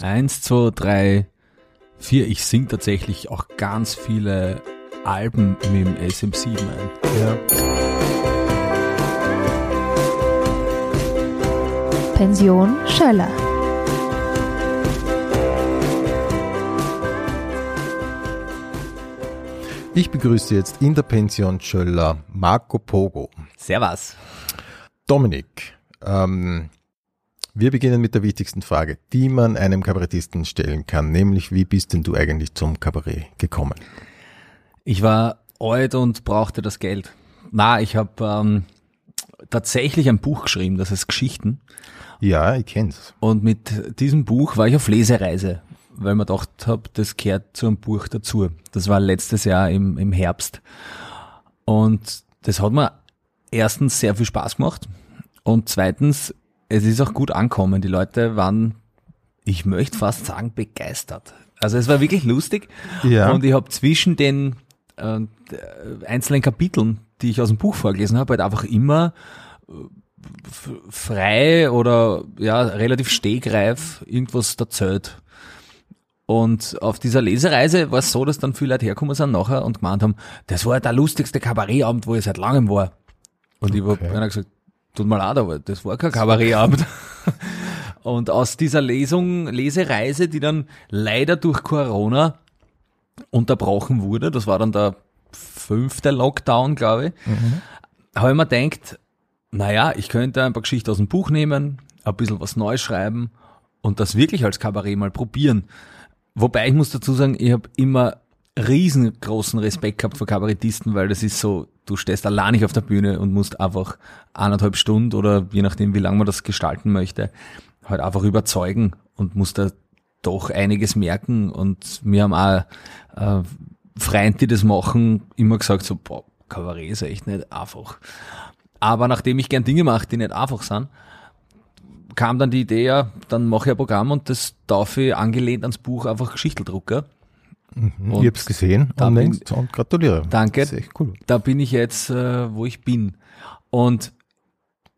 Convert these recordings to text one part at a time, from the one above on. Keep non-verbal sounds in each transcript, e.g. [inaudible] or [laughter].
Eins, zwei, drei, vier. Ich sing tatsächlich auch ganz viele Alben mit dem SM7 ein. Ja. Pension Schöller. Ich begrüße jetzt in der Pension Schöller Marco Pogo. Servus. Dominik, ähm, wir beginnen mit der wichtigsten Frage, die man einem Kabarettisten stellen kann, nämlich wie bist denn du eigentlich zum Kabarett gekommen? Ich war alt und brauchte das Geld. Na, ich habe ähm, tatsächlich ein Buch geschrieben, das heißt Geschichten. Ja, ich kenn's. Und mit diesem Buch war ich auf Lesereise, weil man gedacht habe, das gehört zu einem Buch dazu. Das war letztes Jahr im, im Herbst. Und das hat mir erstens sehr viel Spaß gemacht. Und zweitens, es ist auch gut ankommen. Die Leute waren, ich möchte fast sagen, begeistert. Also es war wirklich lustig. Ja. Und ich habe zwischen den äh, einzelnen Kapiteln, die ich aus dem Buch vorgelesen habe, halt einfach immer f- frei oder ja relativ stegreif irgendwas erzählt. Und auf dieser Lesereise war es so, dass dann viele Leute hergekommen sind nachher und gemeint haben, das war der lustigste Kabarettabend, wo ich seit langem war. Und ich Okay. habe einer gesagt, tut mal leid, aber das war kein Kabarettabend. [laughs] und aus dieser Lesung, Lesereise, die dann leider durch Corona unterbrochen wurde, das war dann der fünfte Lockdown, glaube ich, habe ich mir gedacht, naja, ich könnte ein paar Geschichten aus dem Buch nehmen, ein bisschen was Neues schreiben und das wirklich als Kabarett mal probieren. Wobei ich muss dazu sagen, ich habe immer riesengroßen Respekt gehabt vor Kabarettisten, weil das ist so, du stehst allein nicht auf der Bühne und musst einfach eineinhalb Stunden oder je nachdem, wie lange man das gestalten möchte, halt einfach überzeugen und musst da doch einiges merken und wir haben auch äh, Freunde, die das machen, immer gesagt so, boah, Kabarett ist echt nicht einfach. Aber nachdem ich gern Dinge mache, die nicht einfach sind, kam dann die Idee, ja, dann mache ich ein Programm und das darf ich angelehnt ans Buch einfach Drucken. ich hab's gesehen da und, bin- und gratuliere. Danke. Das ist echt cool. Da bin ich jetzt, äh, wo ich bin. Und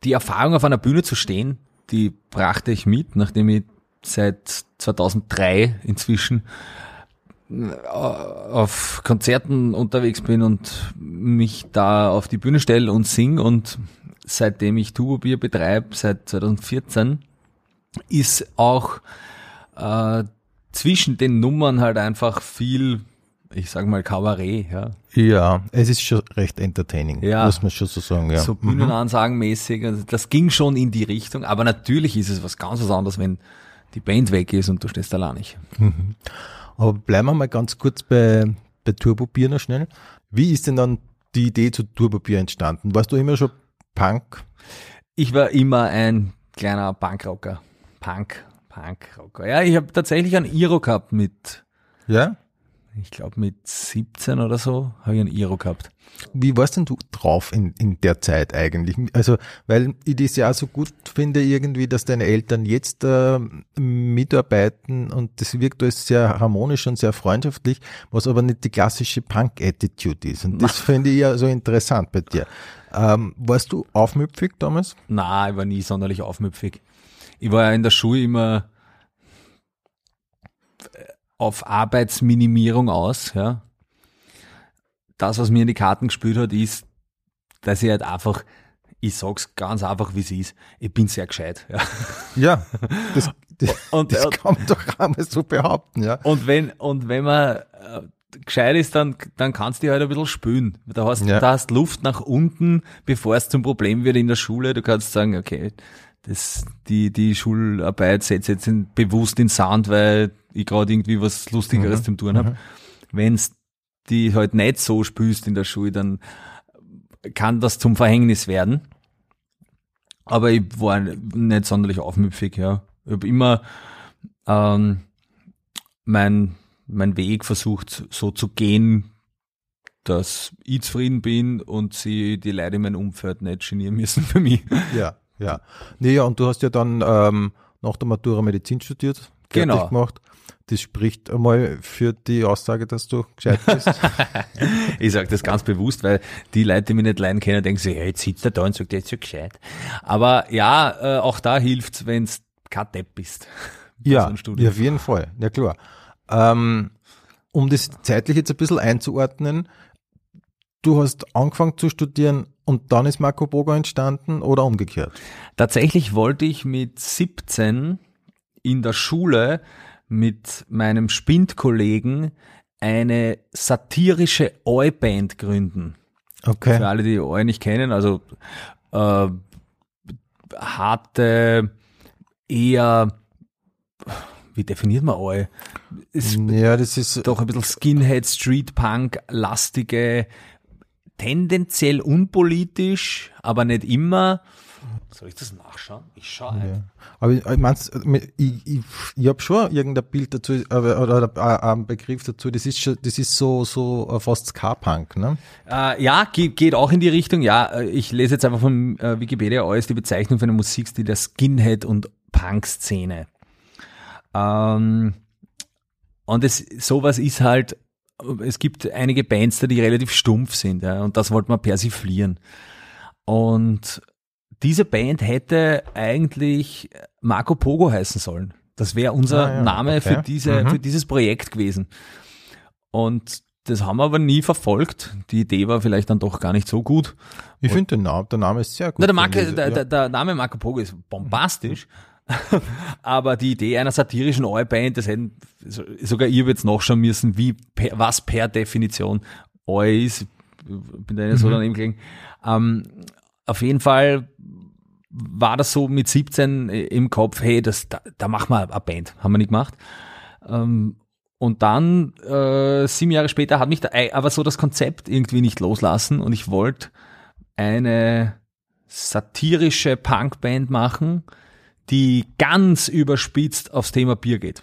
die Erfahrung auf einer Bühne zu stehen, die brachte ich mit, nachdem ich seit 2003 inzwischen äh, auf Konzerten unterwegs bin und mich da auf die Bühne stelle und sing und seitdem ich Tubobier betreibe, seit 2014, ist auch äh, zwischen den Nummern halt einfach viel, ich sag mal, Kabarett, ja. Ja, es ist schon recht entertaining, Ja. muss man schon so sagen. Ja. so Bühnenansagenmäßig. Also das ging schon in die Richtung, aber natürlich ist es was ganz was anderes, wenn die Band weg ist und du stehst allein nicht. Aber bleiben wir mal ganz kurz bei, bei Turbobier noch schnell. Wie ist denn dann die Idee zu Turbobier entstanden? Warst du immer schon Punk? Ich war immer ein kleiner Punkrocker. Punk, Punkrocker. Ja, ich habe tatsächlich einen Iro gehabt mit, Ja? ich glaube mit 17 oder so, habe ich einen Iro gehabt. Wie warst denn du drauf in, in der Zeit eigentlich? Also, weil ich das ja auch so gut finde irgendwie, dass deine Eltern jetzt äh, mitarbeiten und das wirkt alles sehr harmonisch und sehr freundschaftlich, was aber nicht die klassische Punk-Attitude ist. Und das finde ich ja so interessant bei dir. Ähm, warst du aufmüpfig damals? Na, ich war nie sonderlich aufmüpfig. Ich war ja in der Schule immer auf Arbeitsminimierung aus, ja. Das, was mir in die Karten gespielt hat, ist, dass ich halt einfach, ich sag's ganz einfach, wie es ist, ich bin sehr gescheit, ja. Ja, [laughs] das, das, Und, das kann man doch einmal so behaupten, ja. und wenn, und wenn man äh, gescheit ist, dann, dann kannst du halt ein bisschen spülen. Da hast, Ja. da hast Luft nach unten, bevor es zum Problem wird in der Schule. Du kannst sagen, okay, das, die, die Schularbeit setze jetzt in, bewusst in Sand, weil ich gerade irgendwie was Lustigeres Mhm. zum tun habe. Wenn's die halt nicht so spülst in der Schule, dann kann das zum Verhängnis werden. Aber ich war nicht sonderlich aufmüpfig, ja. Ich habe immer ähm, mein, mein Weg versucht so zu gehen, dass ich zufrieden bin und sie die Leute in meinem Umfeld nicht genieren müssen für mich. Ja, ja. Nee, ja, und du hast ja dann ähm, nach der Matura Medizin studiert, fertig Genau. gemacht. Das spricht einmal für die Aussage, dass du gescheit bist. [laughs] Ich sage das ganz bewusst, weil die Leute, die mich nicht leiden kennen, denken sich, ja, jetzt sitzt er da und sagt, jetzt so gescheit. Aber ja, äh, auch da hilft's, wenn's kein Depp bist. [laughs] Ja, so ja, auf jeden Fall. Ja, klar. Ähm, um das zeitlich jetzt ein bisschen einzuordnen, du hast angefangen zu studieren und dann ist Marco Bogo entstanden oder umgekehrt? Tatsächlich wollte ich mit 17 in der Schule mit meinem Spindkollegen eine satirische Oi-Band gründen. Okay. Für alle, die Oi nicht kennen, also äh, harte, eher, wie definiert man Oi? Ist Ja, das ist, doch ein bisschen Skinhead, Street Punk, lastige, tendenziell unpolitisch, aber nicht immer. Soll ich das nachschauen? Ich schaue ein. ja. Aber ich, ich meinst, ich, ich, ich habe schon irgendein Bild dazu, oder, oder äh, einen Begriff dazu, das ist schon, das ist so, so äh, fast Ska-Punk, ne? Äh, ja, geht, geht auch in die Richtung. Ja, äh, ich lese jetzt einfach von äh, Wikipedia aus die Bezeichnung für eine Musikstil der Skinhead und Punk-Szene. Ähm, und es, sowas ist halt, es gibt einige Bands die relativ stumpf sind, ja, und das wollte man persiflieren. Und diese Band hätte eigentlich Marco Pogo heißen sollen. Das wäre unser Ah, ja, Name okay. für, diese, Mhm. für dieses Projekt gewesen. Und das haben wir aber nie verfolgt. Die Idee war vielleicht dann doch gar nicht so gut. Ich finde den Namen, der Name ist sehr gut. Na, der, ich. der, der, der Name Marco Pogo ist bombastisch. Aber die Idee einer satirischen Oi-Band, das hätten so- sogar ihr jetzt nachschauen müssen, wie was per Definition Oi ist. Bin da nicht so daneben gelegen. Ähm, auf jeden Fall war das so mit 17 im Kopf, hey, das, da, da machen wir eine Band. Haben wir nicht gemacht. Ähm, und dann, äh, sieben Jahre später, hat mich da, aber so das Konzept irgendwie nicht loslassen und ich wollte eine satirische Punkband machen, die ganz überspitzt aufs Thema Bier geht.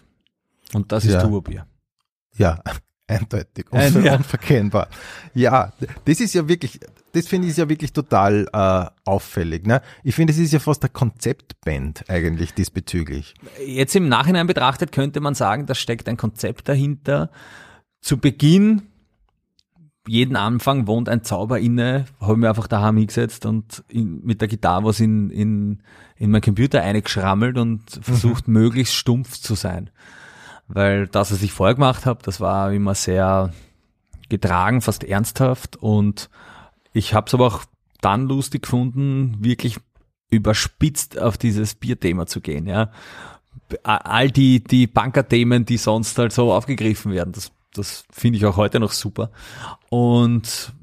Und das ist Ja. Turbobier. Ja, [laughs] eindeutig, Ein- ja. unverkennbar. Ja, das ist ja wirklich, das finde ich ja wirklich total äh, auffällig. Ne? Ich finde, es ist ja fast eine Konzeptband eigentlich diesbezüglich. Jetzt im Nachhinein betrachtet könnte man sagen, da steckt ein Konzept dahinter. Zu Beginn, jeden Anfang wohnt ein Zauber inne, habe mir einfach daheim hingesetzt und in, mit der Gitarre was in, in, in mein Computer eingeschrammelt und versucht, möglichst stumpf zu sein. Weil das, was ich vorher gemacht habe, das war immer sehr getragen, fast ernsthaft und ich habe es aber auch dann lustig gefunden, wirklich überspitzt auf dieses Bierthema zu gehen, ja. All die, die Bankerthemen, die sonst halt so aufgegriffen werden, das, das finde ich auch heute noch super. Und,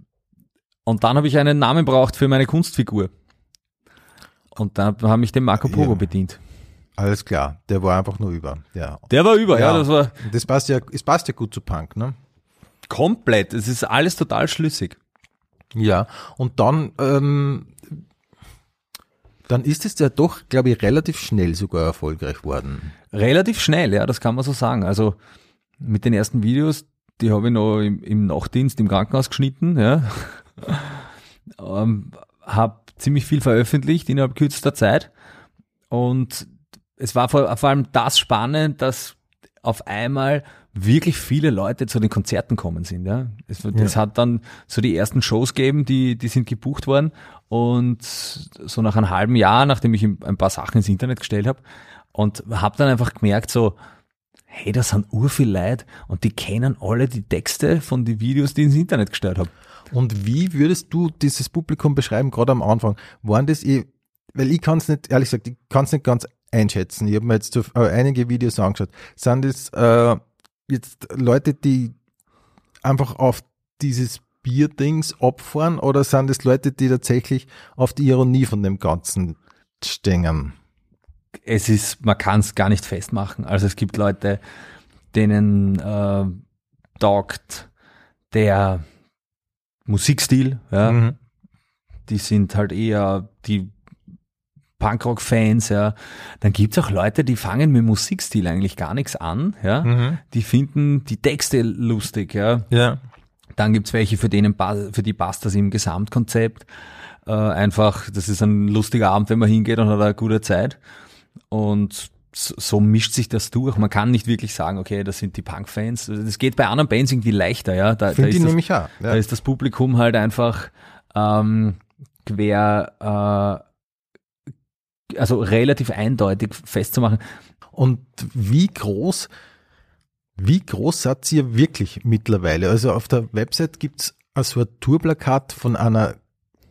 und dann habe ich einen Namen braucht für meine Kunstfigur. Und dann habe ich den Marco Pogo Ja. bedient. Alles klar, der war einfach nur über. Ja, Der war über, ja, Ja. das war das passt ja, es passt ja gut zu Punk, ne? komplett. Es ist alles total schlüssig. Ja, und dann, ähm, dann ist es ja doch, glaube ich, relativ schnell sogar erfolgreich worden. Relativ schnell, ja, das kann man so sagen. Also mit den ersten Videos, die habe ich noch im, im Nachtdienst im Krankenhaus geschnitten, ja. [laughs] ähm, habe ziemlich viel veröffentlicht innerhalb kürzester Zeit. Und es war vor, vor allem das spannend, dass auf einmal wirklich viele Leute zu den Konzerten kommen sind. Ja. Es, es hat dann so die ersten Shows gegeben, die, die sind gebucht worden. Und so nach einem halben Jahr, nachdem ich ein paar Sachen ins Internet gestellt habe, und habe dann einfach gemerkt, so, hey, das sind urviel Leute und die kennen alle die Texte von den Videos, die ich ins Internet gestellt habe. Und wie würdest du dieses Publikum beschreiben, gerade am Anfang? Waren das, eh- weil ich kann es nicht, ehrlich gesagt, ich kann es nicht ganz einschätzen. Ich habe mir jetzt äh, einige Videos angeschaut. Sind das äh, jetzt Leute, die einfach auf dieses Bierdings abfahren oder sind das Leute, die tatsächlich auf die Ironie von dem Ganzen stehen? Es ist, man kann es gar nicht festmachen. Also es gibt Leute, denen äh, taugt der Musikstil, ja, Mhm. die sind halt eher die Punkrock-Fans, ja. Dann gibt's auch Leute, die fangen mit Musikstil eigentlich gar nichts an, ja. Mhm. Die finden die Texte lustig, ja. Ja. Dann gibt's welche, für denen für die passt das im Gesamtkonzept. Äh, einfach, das ist ein lustiger Abend, wenn man hingeht und hat eine gute Zeit. Und so, mischt sich das durch. Man kann nicht wirklich sagen, okay, das sind die Punk-Fans. Das geht bei anderen Bands irgendwie leichter, ja. Da, da, Finde ist ich das, nämlich auch. da Ja. ist das Publikum halt einfach ähm, quer, äh, also relativ eindeutig festzumachen. Und wie groß, wie groß seid ihr wirklich mittlerweile? Also auf der Website gibt's also ein Tourplakat von einer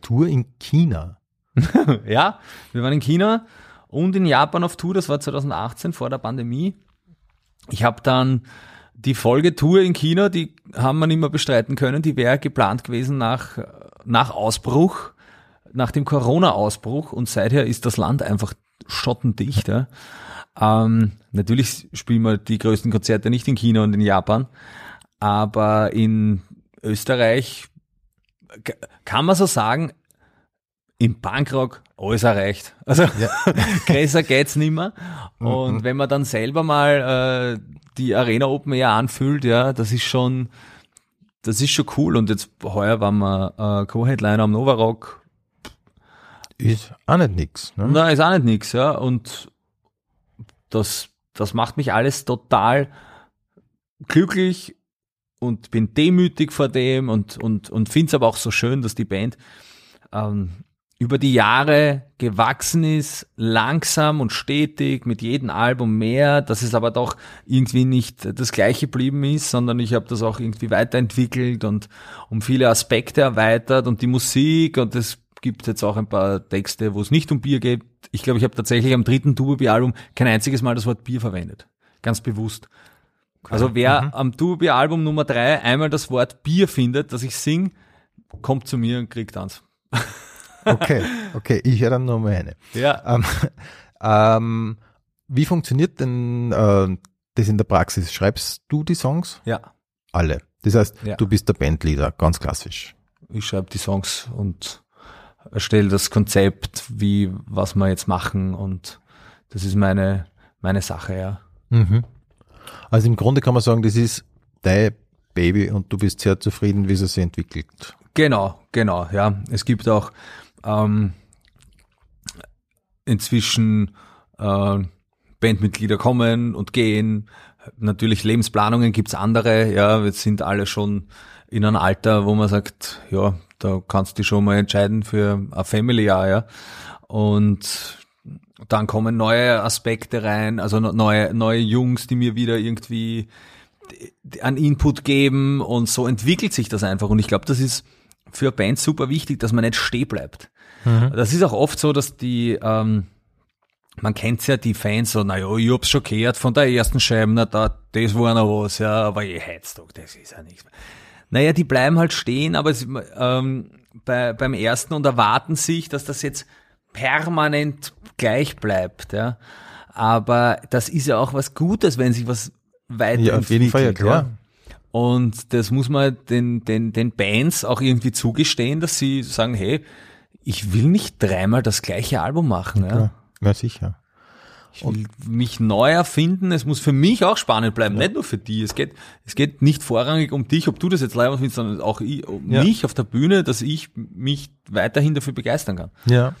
Tour in China. [laughs] ja, wir waren in China und in Japan auf Tour, das war 2018 vor der Pandemie. Ich habe dann die Folgetour in China, die haben wir nicht mehr bestreiten können, die wäre geplant gewesen nach, nach Ausbruch, nach dem Corona-Ausbruch und seither ist das Land einfach schottendicht. Ja. Ähm, natürlich spielen wir die größten Konzerte nicht in China und in Japan, aber in Österreich kann man so sagen, im Punkrock alles erreicht. Also ja. [laughs] größer geht's nimmer. Und mhm. wenn man dann selber mal äh, die Arena Open Air anfühlt, ja, das ist schon, das ist schon cool. Und jetzt heuer waren wir äh, Co-Headliner am Nova Rock. Ist auch nicht nix. Ne? Nein, ist auch nicht nix, ja. Und das, das macht mich alles total glücklich und bin demütig vor dem und, und, und finde es aber auch so schön, dass die Band ähm, über die Jahre gewachsen ist, langsam und stetig, mit jedem Album mehr, dass es aber doch irgendwie nicht das gleiche geblieben ist, sondern ich habe das auch irgendwie weiterentwickelt und um viele Aspekte erweitert und die Musik und es gibt jetzt auch ein paar Texte, wo es nicht um Bier geht. Ich glaube, ich habe tatsächlich am dritten Tubi-Album kein einziges Mal das Wort Bier verwendet. Ganz bewusst. Also wer mhm. am Tubi-Album Nummer drei einmal das Wort Bier findet, das ich sing, kommt zu mir und kriegt eins. [laughs] Okay, okay, ich höre dann nur mal eine. Ja. Ähm, ähm, wie funktioniert denn äh, das in der Praxis? Schreibst du die Songs? Ja. Alle. Das heißt, Ja. du bist der Bandleader, ganz klassisch. Ich schreibe die Songs und erstelle das Konzept, wie, was wir jetzt machen und das ist meine, meine Sache, ja. Mhm. Also im Grunde kann man sagen, das ist dein Baby und du bist sehr zufrieden, wie es sich entwickelt. Genau, genau, ja. Es gibt auch ähm, inzwischen äh, Bandmitglieder kommen und gehen. Natürlich Lebensplanungen gibt's andere, ja, wir sind alle schon in einem Alter, wo man sagt, ja, da kannst du schon mal entscheiden für ein Family Jahr, ja. Und dann kommen neue Aspekte rein, also neue, neue Jungs, die mir wieder irgendwie an Input geben und so entwickelt sich das einfach. Und ich glaube, das ist für Bands super wichtig, dass man nicht stehen bleibt. Das ist auch oft so, dass die, ähm, man kennt's ja, die Fans so, naja, ich hab's schon gehört von der ersten Scheibe, na da, das war noch was, ja, aber je Heiztag, das ist ja nichts mehr. Naja, die bleiben halt stehen, aber es, ähm, bei, beim ersten und erwarten sich, dass das jetzt permanent gleich bleibt, ja. Aber das ist ja auch was Gutes, wenn sich was weiterentwickelt. Ja, auf jeden Fall, ja, klar. Und das muss man den, den, den Bands auch irgendwie zugestehen, dass sie sagen, hey, ich will nicht dreimal das gleiche Album machen. Ja. Ja, ja sicher. Ich will mich neu erfinden. Es muss für mich auch spannend bleiben, nicht nur für die. Es geht, es geht nicht vorrangig um dich, ob du das jetzt live findest, sondern auch ich, um Ja. mich auf der Bühne, dass ich mich weiterhin dafür begeistern kann. Ja.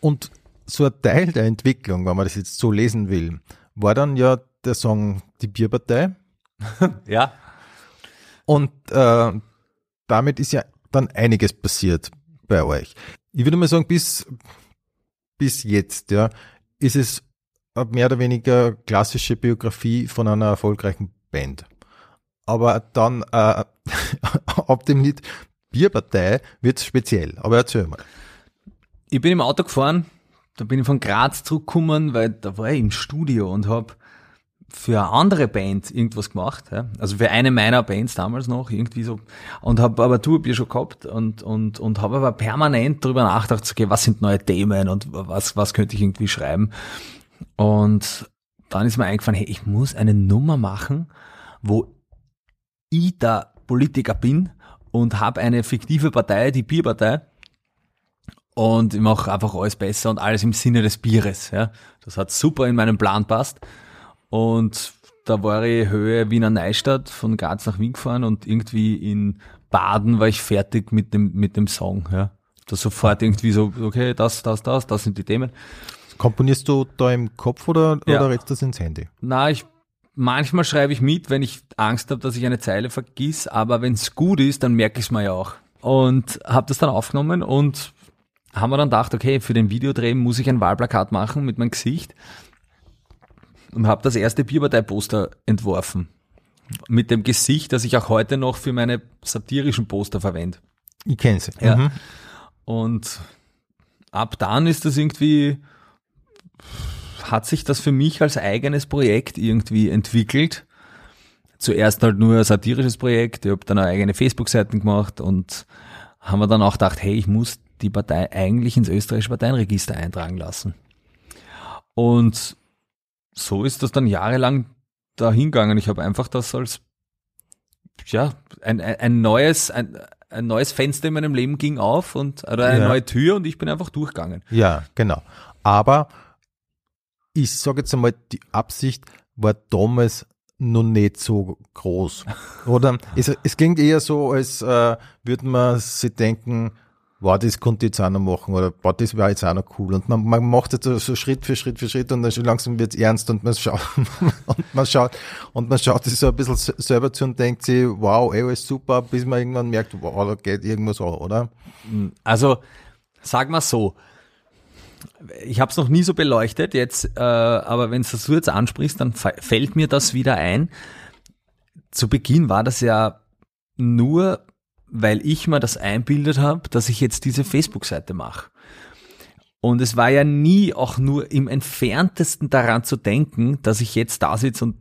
Und so ein Teil der Entwicklung, wenn man das jetzt so lesen will, war dann ja der Song Die Bierpartei. [laughs] Ja. Und äh, damit ist ja dann einiges passiert bei euch. Ich würde mal sagen, bis, bis jetzt, ja, ist es mehr oder weniger klassische Biografie von einer erfolgreichen Band. Aber dann äh, [laughs] ab dem Lied Bierpartei wird's speziell. Aber erzähl mal. Ich bin im Auto gefahren, da bin ich von Graz zurückgekommen, weil da war ich im Studio und habe für eine andere Band irgendwas gemacht. Ja? Also für eine meiner Bands damals noch, irgendwie so. Und habe aber Tourbier schon gehabt und, und, und habe aber permanent darüber nachgedacht, okay, was sind neue Themen und was, was könnte ich irgendwie schreiben. Und dann ist mir eingefallen, hey, ich muss eine Nummer machen, wo ich der Politiker bin und habe eine fiktive Partei, die Bierpartei. Und ich mache einfach alles besser und alles im Sinne des Bieres. Ja. Das hat super in meinen Plan passt. Und da war ich Höhe Wiener Neustadt von Graz nach Wien gefahren und irgendwie in Baden war ich fertig mit dem, mit dem Song. Ja. Da sofort irgendwie so, okay, das, das, das, das sind die Themen. Komponierst du da im Kopf oder, Ja. oder redest du das ins Handy? Na, ich manchmal schreibe ich mit, wenn ich Angst habe, dass ich eine Zeile vergiss, aber wenn es gut ist, dann merke ich es mir ja auch. Und habe das dann aufgenommen und haben wir dann gedacht, okay, für den Videodreh muss ich ein Wahlplakat machen mit meinem Gesicht. Und habe das erste Bierpartei-Poster entworfen. Mit dem Gesicht, das ich auch heute noch für meine satirischen Poster verwende. Ich kenne sie. Ja. Mhm. Und ab dann ist das irgendwie, hat sich das für mich als eigenes Projekt irgendwie entwickelt. Zuerst halt nur ein satirisches Projekt, ich habe dann eine eigene Facebook-Seiten gemacht und haben wir dann auch gedacht, hey, ich muss die Partei eigentlich ins österreichische Parteienregister eintragen lassen. Und so ist das dann jahrelang dahingegangen. Ich habe einfach das als ja, ein, ein, neues, ein, ein neues Fenster in meinem Leben ging auf und oder eine Ja. neue Tür und ich bin einfach durchgegangen. Ja, genau. Aber ich sage jetzt einmal, die Absicht war damals noch nicht so groß. Oder [laughs] es, es klingt eher so, als äh, würde man sich denken, wow, das konnte ich jetzt auch noch machen oder wow, das wäre jetzt auch noch cool. Und man, man macht jetzt so, Schritt für Schritt für Schritt und dann schon langsam wird's ernst und man schaut [laughs] und man schaut und man schaut sich so ein bisschen selber zu und denkt sich, wow, ey, alles super, bis man irgendwann merkt, wow, da geht irgendwas an, oder? Also, sag mal so. Ich habe es noch nie so beleuchtet jetzt, äh, aber wenn du jetzt ansprichst, dann fällt mir das wieder ein. Zu Beginn war das ja nur, weil ich mir das einbildet habe, dass ich jetzt diese Facebook-Seite mache. Und es war ja nie auch nur im entferntesten daran zu denken, dass ich jetzt da sitze und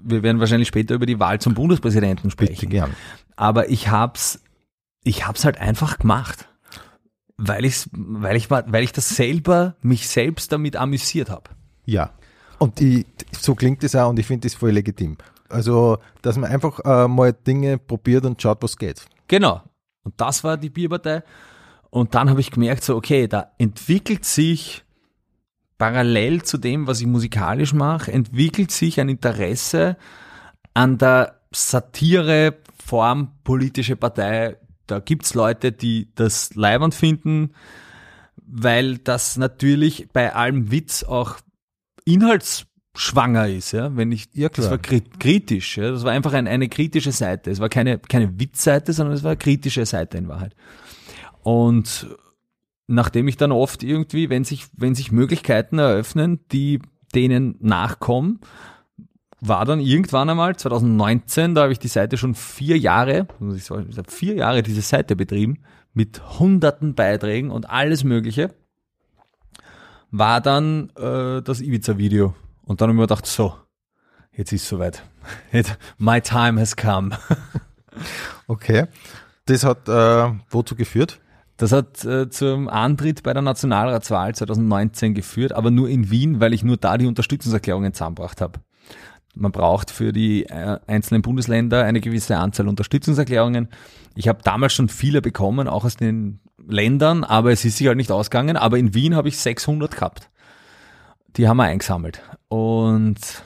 wir werden wahrscheinlich später über die Wahl zum Bundespräsidenten Bitte sprechen. gern. Aber ich hab's, ich hab's halt einfach gemacht. Weil ich's, weil ich weil ich das selber, mich selbst damit amüsiert habe. Ja. Und die, so klingt es auch und ich finde das voll legitim. Also, dass man einfach äh, mal Dinge probiert und schaut, was geht. Genau. Und das war die Bierpartei. Und dann habe ich gemerkt, so, okay, da entwickelt sich parallel zu dem, was ich musikalisch mache, entwickelt sich ein Interesse an der Satireform politische Partei. Da gibt's Leute, die das leibend finden, weil das natürlich bei allem Witz auch inhaltsschwanger ist, ja. Wenn ich, Ja, das klar. war kri kritisch, ja. Das war einfach ein, eine kritische Seite. Es war keine, keine Witzseite, sondern es war eine kritische Seite in Wahrheit. Und nachdem ich dann oft irgendwie, wenn sich, wenn sich Möglichkeiten eröffnen, die denen nachkommen, war dann irgendwann einmal 2019, da habe ich die Seite schon vier Jahre, muss ich sagen, vier Jahre diese Seite betrieben, mit hunderten Beiträgen und alles Mögliche, war dann äh, das Ibiza-Video. Und dann habe ich mir gedacht, so, jetzt ist soweit. [laughs] My time has come. [laughs] Okay. Das hat äh, wozu geführt? Das hat äh, zum Antritt bei der Nationalratswahl 2019 geführt, aber nur in Wien, weil ich nur da die Unterstützungserklärungen zusammengebracht habe. Man braucht für die äh, einzelnen Bundesländer eine gewisse Anzahl Unterstützungserklärungen. Ich habe damals schon viele bekommen, auch aus den Ländern, aber es ist sich halt nicht ausgegangen. Aber in Wien habe ich 600 gehabt. Die haben wir eingesammelt. Und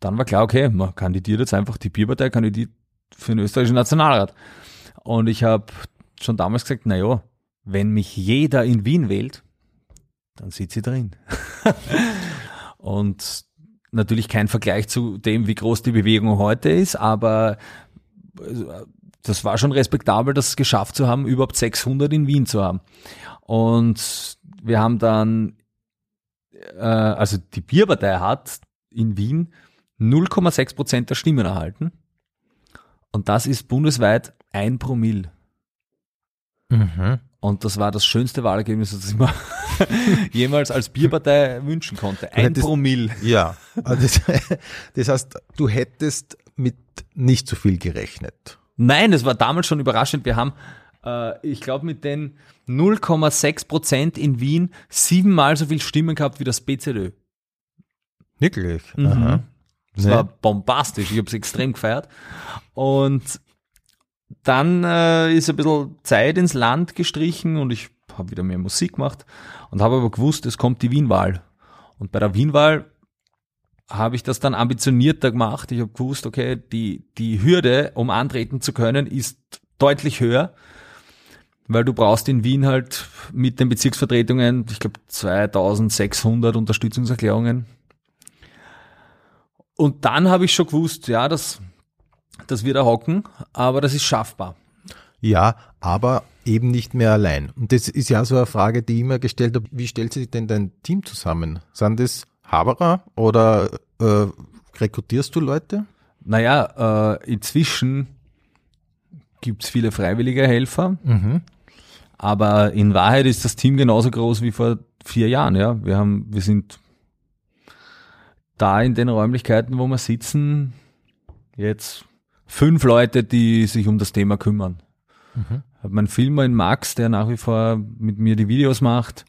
dann war klar, okay, man kandidiert jetzt einfach, die Bierpartei kandidiert für den österreichischen Nationalrat. Und ich habe schon damals gesagt, na ja, wenn mich jeder in Wien wählt, dann sitze ich drin. [laughs] und natürlich kein Vergleich zu dem, wie groß die Bewegung heute ist, aber äh, das war schon respektabel, das geschafft zu haben, überhaupt 600 in Wien zu haben. Und wir haben dann, äh, also die Bierpartei hat in Wien 0,6 Prozent der Stimmen erhalten. Und das ist bundesweit ein Promille. Mhm. Und das war das schönste Wahlergebnis, das ich mir [laughs] jemals als Bierpartei wünschen konnte. Ein hättest- Promille. Ja. Also Das, [laughs] das heißt, du hättest mit nicht so viel gerechnet. Nein, das war damals schon überraschend. Wir haben, äh, ich glaube, mit den 0,6 Prozent in Wien siebenmal so viel Stimmen gehabt wie das BZÖ. Wirklich? Mhm. Aha. Das Nee. war bombastisch. Ich habe es extrem gefeiert. Und dann äh, ist ein bisschen Zeit ins Land gestrichen und ich habe wieder mehr Musik gemacht und habe aber gewusst, es kommt die Wienwahl. Und bei der Wienwahl habe ich das dann ambitionierter gemacht. Ich habe gewusst, okay, die, die Hürde, um antreten zu können, ist deutlich höher, weil du brauchst in Wien halt mit den Bezirksvertretungen, ich glaube, 2600 Unterstützungserklärungen. Und dann habe ich schon gewusst, ja, das, das wird er hocken, aber das ist schaffbar. Ja, aber eben nicht mehr allein. Und das ist ja so eine Frage, die ich immer gestellt habe. Wie stellt sich denn dein Team zusammen? Sind das Haberer oder äh, rekrutierst du Leute? Naja, äh, inzwischen gibt's viele freiwillige Helfer, Mhm. Aber in Wahrheit ist das Team genauso groß wie vor vier Jahren. Ja, wir haben, wir sind da in den Räumlichkeiten, wo wir sitzen, jetzt fünf Leute, die sich um das Thema kümmern. Mhm. Hab meinen Filmer in Max, der nach wie vor mit mir die Videos macht.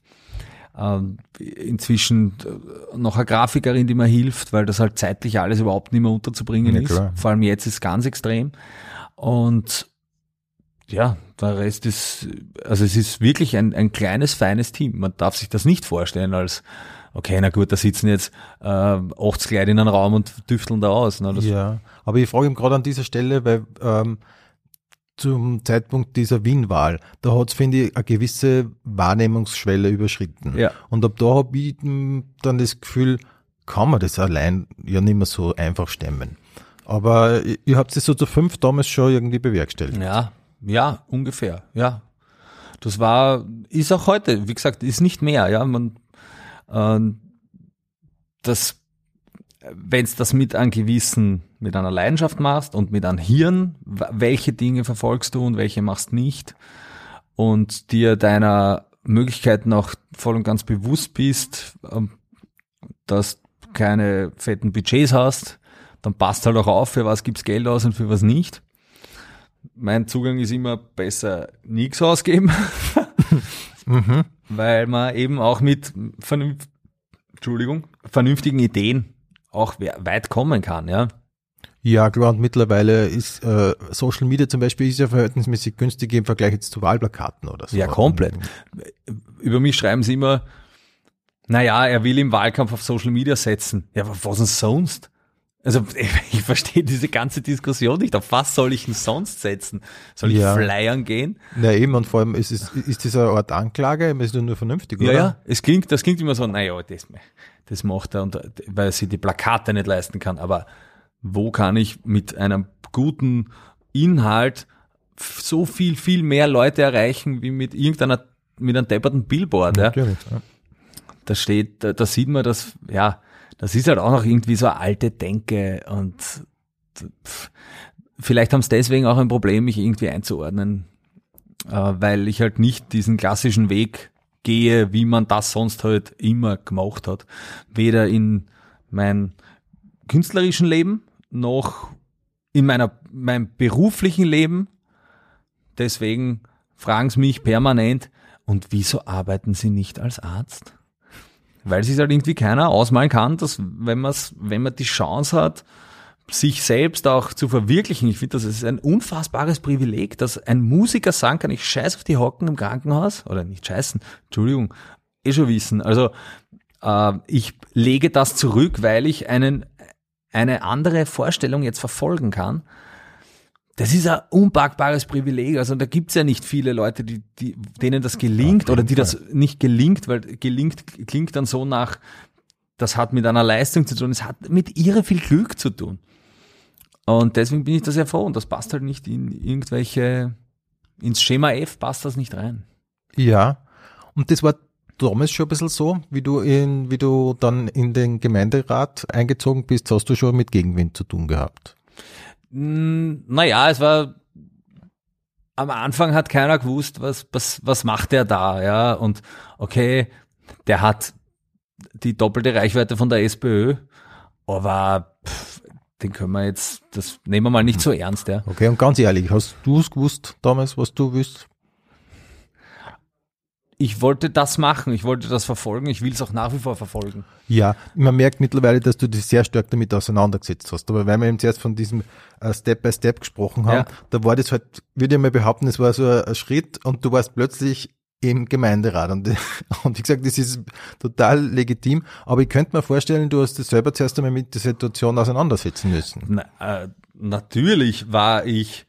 Ähm, inzwischen äh, noch eine Grafikerin, die mir hilft, weil das halt zeitlich alles überhaupt nicht mehr unterzubringen Ja, ist. Vor allem jetzt ist es ganz extrem. Und ja, der Rest ist, also es ist wirklich ein, ein kleines, feines Team. Man darf sich das nicht vorstellen als, okay, na gut, da sitzen jetzt äh, 80 Leute in einem Raum und düfteln da aus. Ne? Ja, aber ich frage ihn gerade an dieser Stelle, weil ähm, zum Zeitpunkt dieser Wien-Wahl, da hat es, finde ich, eine gewisse Wahrnehmungsschwelle überschritten. Ja. Und ab da habe ich dann das Gefühl, kann man das allein ja nicht mehr so einfach stemmen. Aber ihr, ihr habt es so zu fünf damals schon irgendwie bewerkstelligt. Ja, ja, ungefähr, ja. Das war, ist auch heute, wie gesagt, ist nicht mehr, ja. Man, ähm, das, wenn es das mit einem gewissen, mit einer Leidenschaft machst und mit einem Hirn, welche Dinge verfolgst du und welche machst nicht und dir deiner Möglichkeiten auch voll und ganz bewusst bist, ähm, dass du keine fetten Budgets hast, dann passt halt auch auf, für was gibt's Geld aus und für was nicht mein Zugang ist immer besser nichts ausgeben, [laughs] Mhm. weil man eben auch mit vernünft, Entschuldigung, vernünftigen Ideen auch we- weit kommen kann, ja. Ja, klar, und mittlerweile ist äh, Social Media zum Beispiel ist ja verhältnismäßig günstig im Vergleich jetzt zu Wahlplakaten oder so. Ja, komplett. Über mich schreiben sie immer, naja, er will im Wahlkampf auf Social Media setzen. Ja, was denn sonst? Also [laughs] ich verstehe diese ganze Diskussion nicht. Auf was soll ich denn sonst setzen? Soll ich Ja. flyern gehen? Na eben, und vor allem ist, ist das eine Art Anklage, ist nur vernünftig, Ja, oder? ja, es klingt, das klingt immer so, naja, das, das macht er, und, weil sich die Plakate nicht leisten kann. Aber wo kann ich mit einem guten Inhalt so viel, viel mehr Leute erreichen, wie mit irgendeiner, mit einem depperten Billboard, ja? Natürlich. Ja. Da steht, da, da sieht man das, ja, das ist halt auch noch irgendwie so eine alte Denke und vielleicht haben es deswegen auch ein Problem, mich irgendwie einzuordnen, äh, weil ich halt nicht diesen klassischen Weg gehe, wie man das sonst halt immer gemacht hat. Weder in mein künstlerischen Leben noch in meiner, meinem beruflichen Leben. Deswegen fragen sie mich permanent, und wieso arbeiten Sie nicht als Arzt? Weil sich halt irgendwie keiner ausmalen kann, dass wenn man's, wenn man die Chance hat, sich selbst auch zu verwirklichen. Ich finde, das ist ein unfassbares Privileg, dass ein Musiker sagen kann, ich scheiß auf die Hocken im Krankenhaus. Oder nicht scheißen, Entschuldigung, eh schon wissen. Also äh, ich lege das zurück, weil ich einen, eine andere Vorstellung jetzt verfolgen kann. Das ist ein unpackbares Privileg. Also da gibt's ja nicht viele Leute, die, die, denen das gelingt oder die das nicht gelingt, weil gelingt klingt dann so nach, das hat mit einer Leistung zu tun, es hat mit irre viel Glück zu tun. Und deswegen bin ich da sehr froh und das passt halt nicht in irgendwelche, ins Schema F passt das nicht rein. Ja, und das war damals schon ein bisschen so, wie du in, wie du dann in den Gemeinderat eingezogen bist, hast du schon mit Gegenwind zu tun gehabt. Mm, Naja, es war am Anfang hat keiner gewusst, was, was, was macht der da, ja. Und okay, der hat die doppelte Reichweite von der SPÖ, aber pff, den können wir jetzt, das nehmen wir mal nicht so ernst, ja. Okay, und ganz ehrlich, hast du es gewusst damals, was du willst? Ich wollte das machen, ich wollte das verfolgen, ich will es auch nach wie vor verfolgen. Ja, man merkt mittlerweile, dass du dich sehr stark damit auseinandergesetzt hast. Aber weil wir eben zuerst von diesem äh, Step by Step gesprochen haben, Ja. da war das halt, würde ich mal behaupten, es war so ein, Schritt und du warst plötzlich im Gemeinderat. Und, [laughs] und wie gesagt, das ist total legitim. Aber ich könnte mir vorstellen, du hast dich selber zuerst einmal mit der Situation auseinandersetzen müssen. Na, äh, natürlich war ich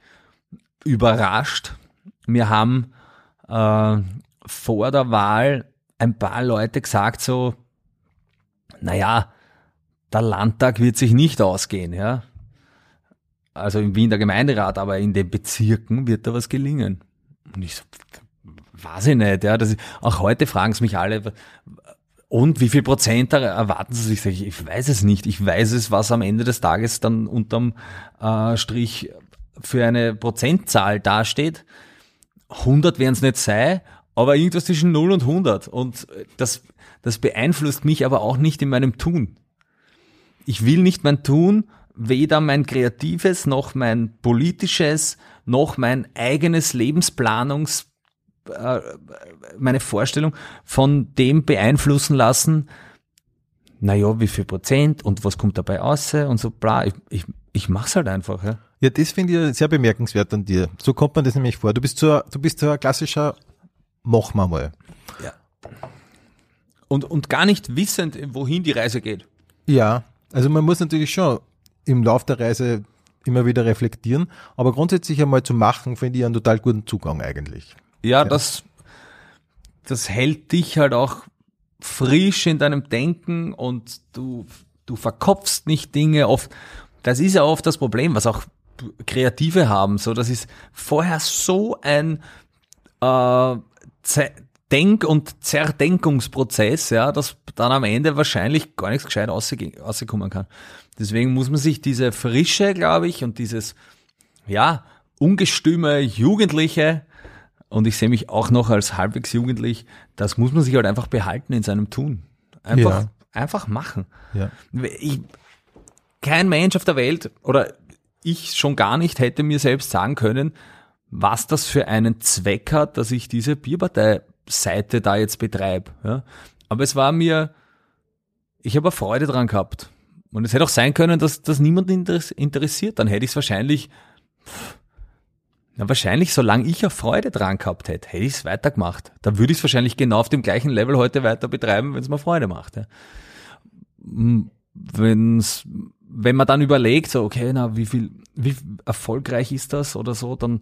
überrascht. Wir haben äh, vor der Wahl ein paar Leute gesagt so, naja, der Landtag wird sich nicht ausgehen, ja. Also in Wien der Gemeinderat, aber in den Bezirken wird da was gelingen. Und ich so, weiß ich nicht, ja. Das ist, auch heute fragen es mich alle, und wie viel Prozent erwarten Sie sich? Ich ich weiß es nicht. Ich weiß es, was am Ende des Tages dann unterm äh, Strich für eine Prozentzahl dasteht. 100 werden es nicht sein, aber irgendwas zwischen 0 und 100. Und das, das beeinflusst mich aber auch nicht in meinem Tun. Ich will nicht mein Tun, weder mein kreatives, noch mein politisches, noch mein eigenes Lebensplanungs, äh, meine Vorstellung von dem beeinflussen lassen, naja, wie viel Prozent und was kommt dabei raus und so bla. Ich, ich, ich mach's halt einfach. Ja. Ja, das finde ich sehr bemerkenswert an dir. So kommt man das nämlich vor. Du bist so, du bist so ein klassischer Mach mal mal. Ja. Und, und gar nicht wissend, wohin die Reise geht. Ja, also man muss natürlich schon im Lauf der Reise immer wieder reflektieren, aber grundsätzlich einmal zu machen, finde ich einen total guten Zugang eigentlich. Ja, das, das hält dich halt auch frisch in deinem Denken und du, du verkopfst nicht Dinge oft. Das ist ja oft das Problem, was auch Kreative haben. So, das ist vorher so ein äh, Denk- und Zerdenkungsprozess, ja, dass dann am Ende wahrscheinlich gar nichts gescheit rauskommen kann. Deswegen muss man sich diese Frische, glaube ich, und dieses, ja, ungestüme Jugendliche, und ich sehe mich auch noch als halbwegs jugendlich, das muss man sich halt einfach behalten in seinem Tun. Einfach, Ja. einfach machen. Ja. Ich, kein Mensch auf der Welt oder ich schon gar nicht hätte mir selbst sagen können, was das für einen Zweck hat, dass ich diese Bierpartei-Seite da jetzt betreibe. Ja? Aber es war mir, ich habe Freude dran gehabt. Und es hätte auch sein können, dass das niemand interess- interessiert. Dann hätte ich es wahrscheinlich, na wahrscheinlich, solange ich auch Freude dran gehabt hätte, hätte ich es weitergemacht. Dann würde ich es wahrscheinlich genau auf dem gleichen Level heute weiter betreiben, wenn es mir Freude macht. Ja wenn's, wenn man dann überlegt, so, okay, na, wie viel, wie erfolgreich ist das oder so, dann,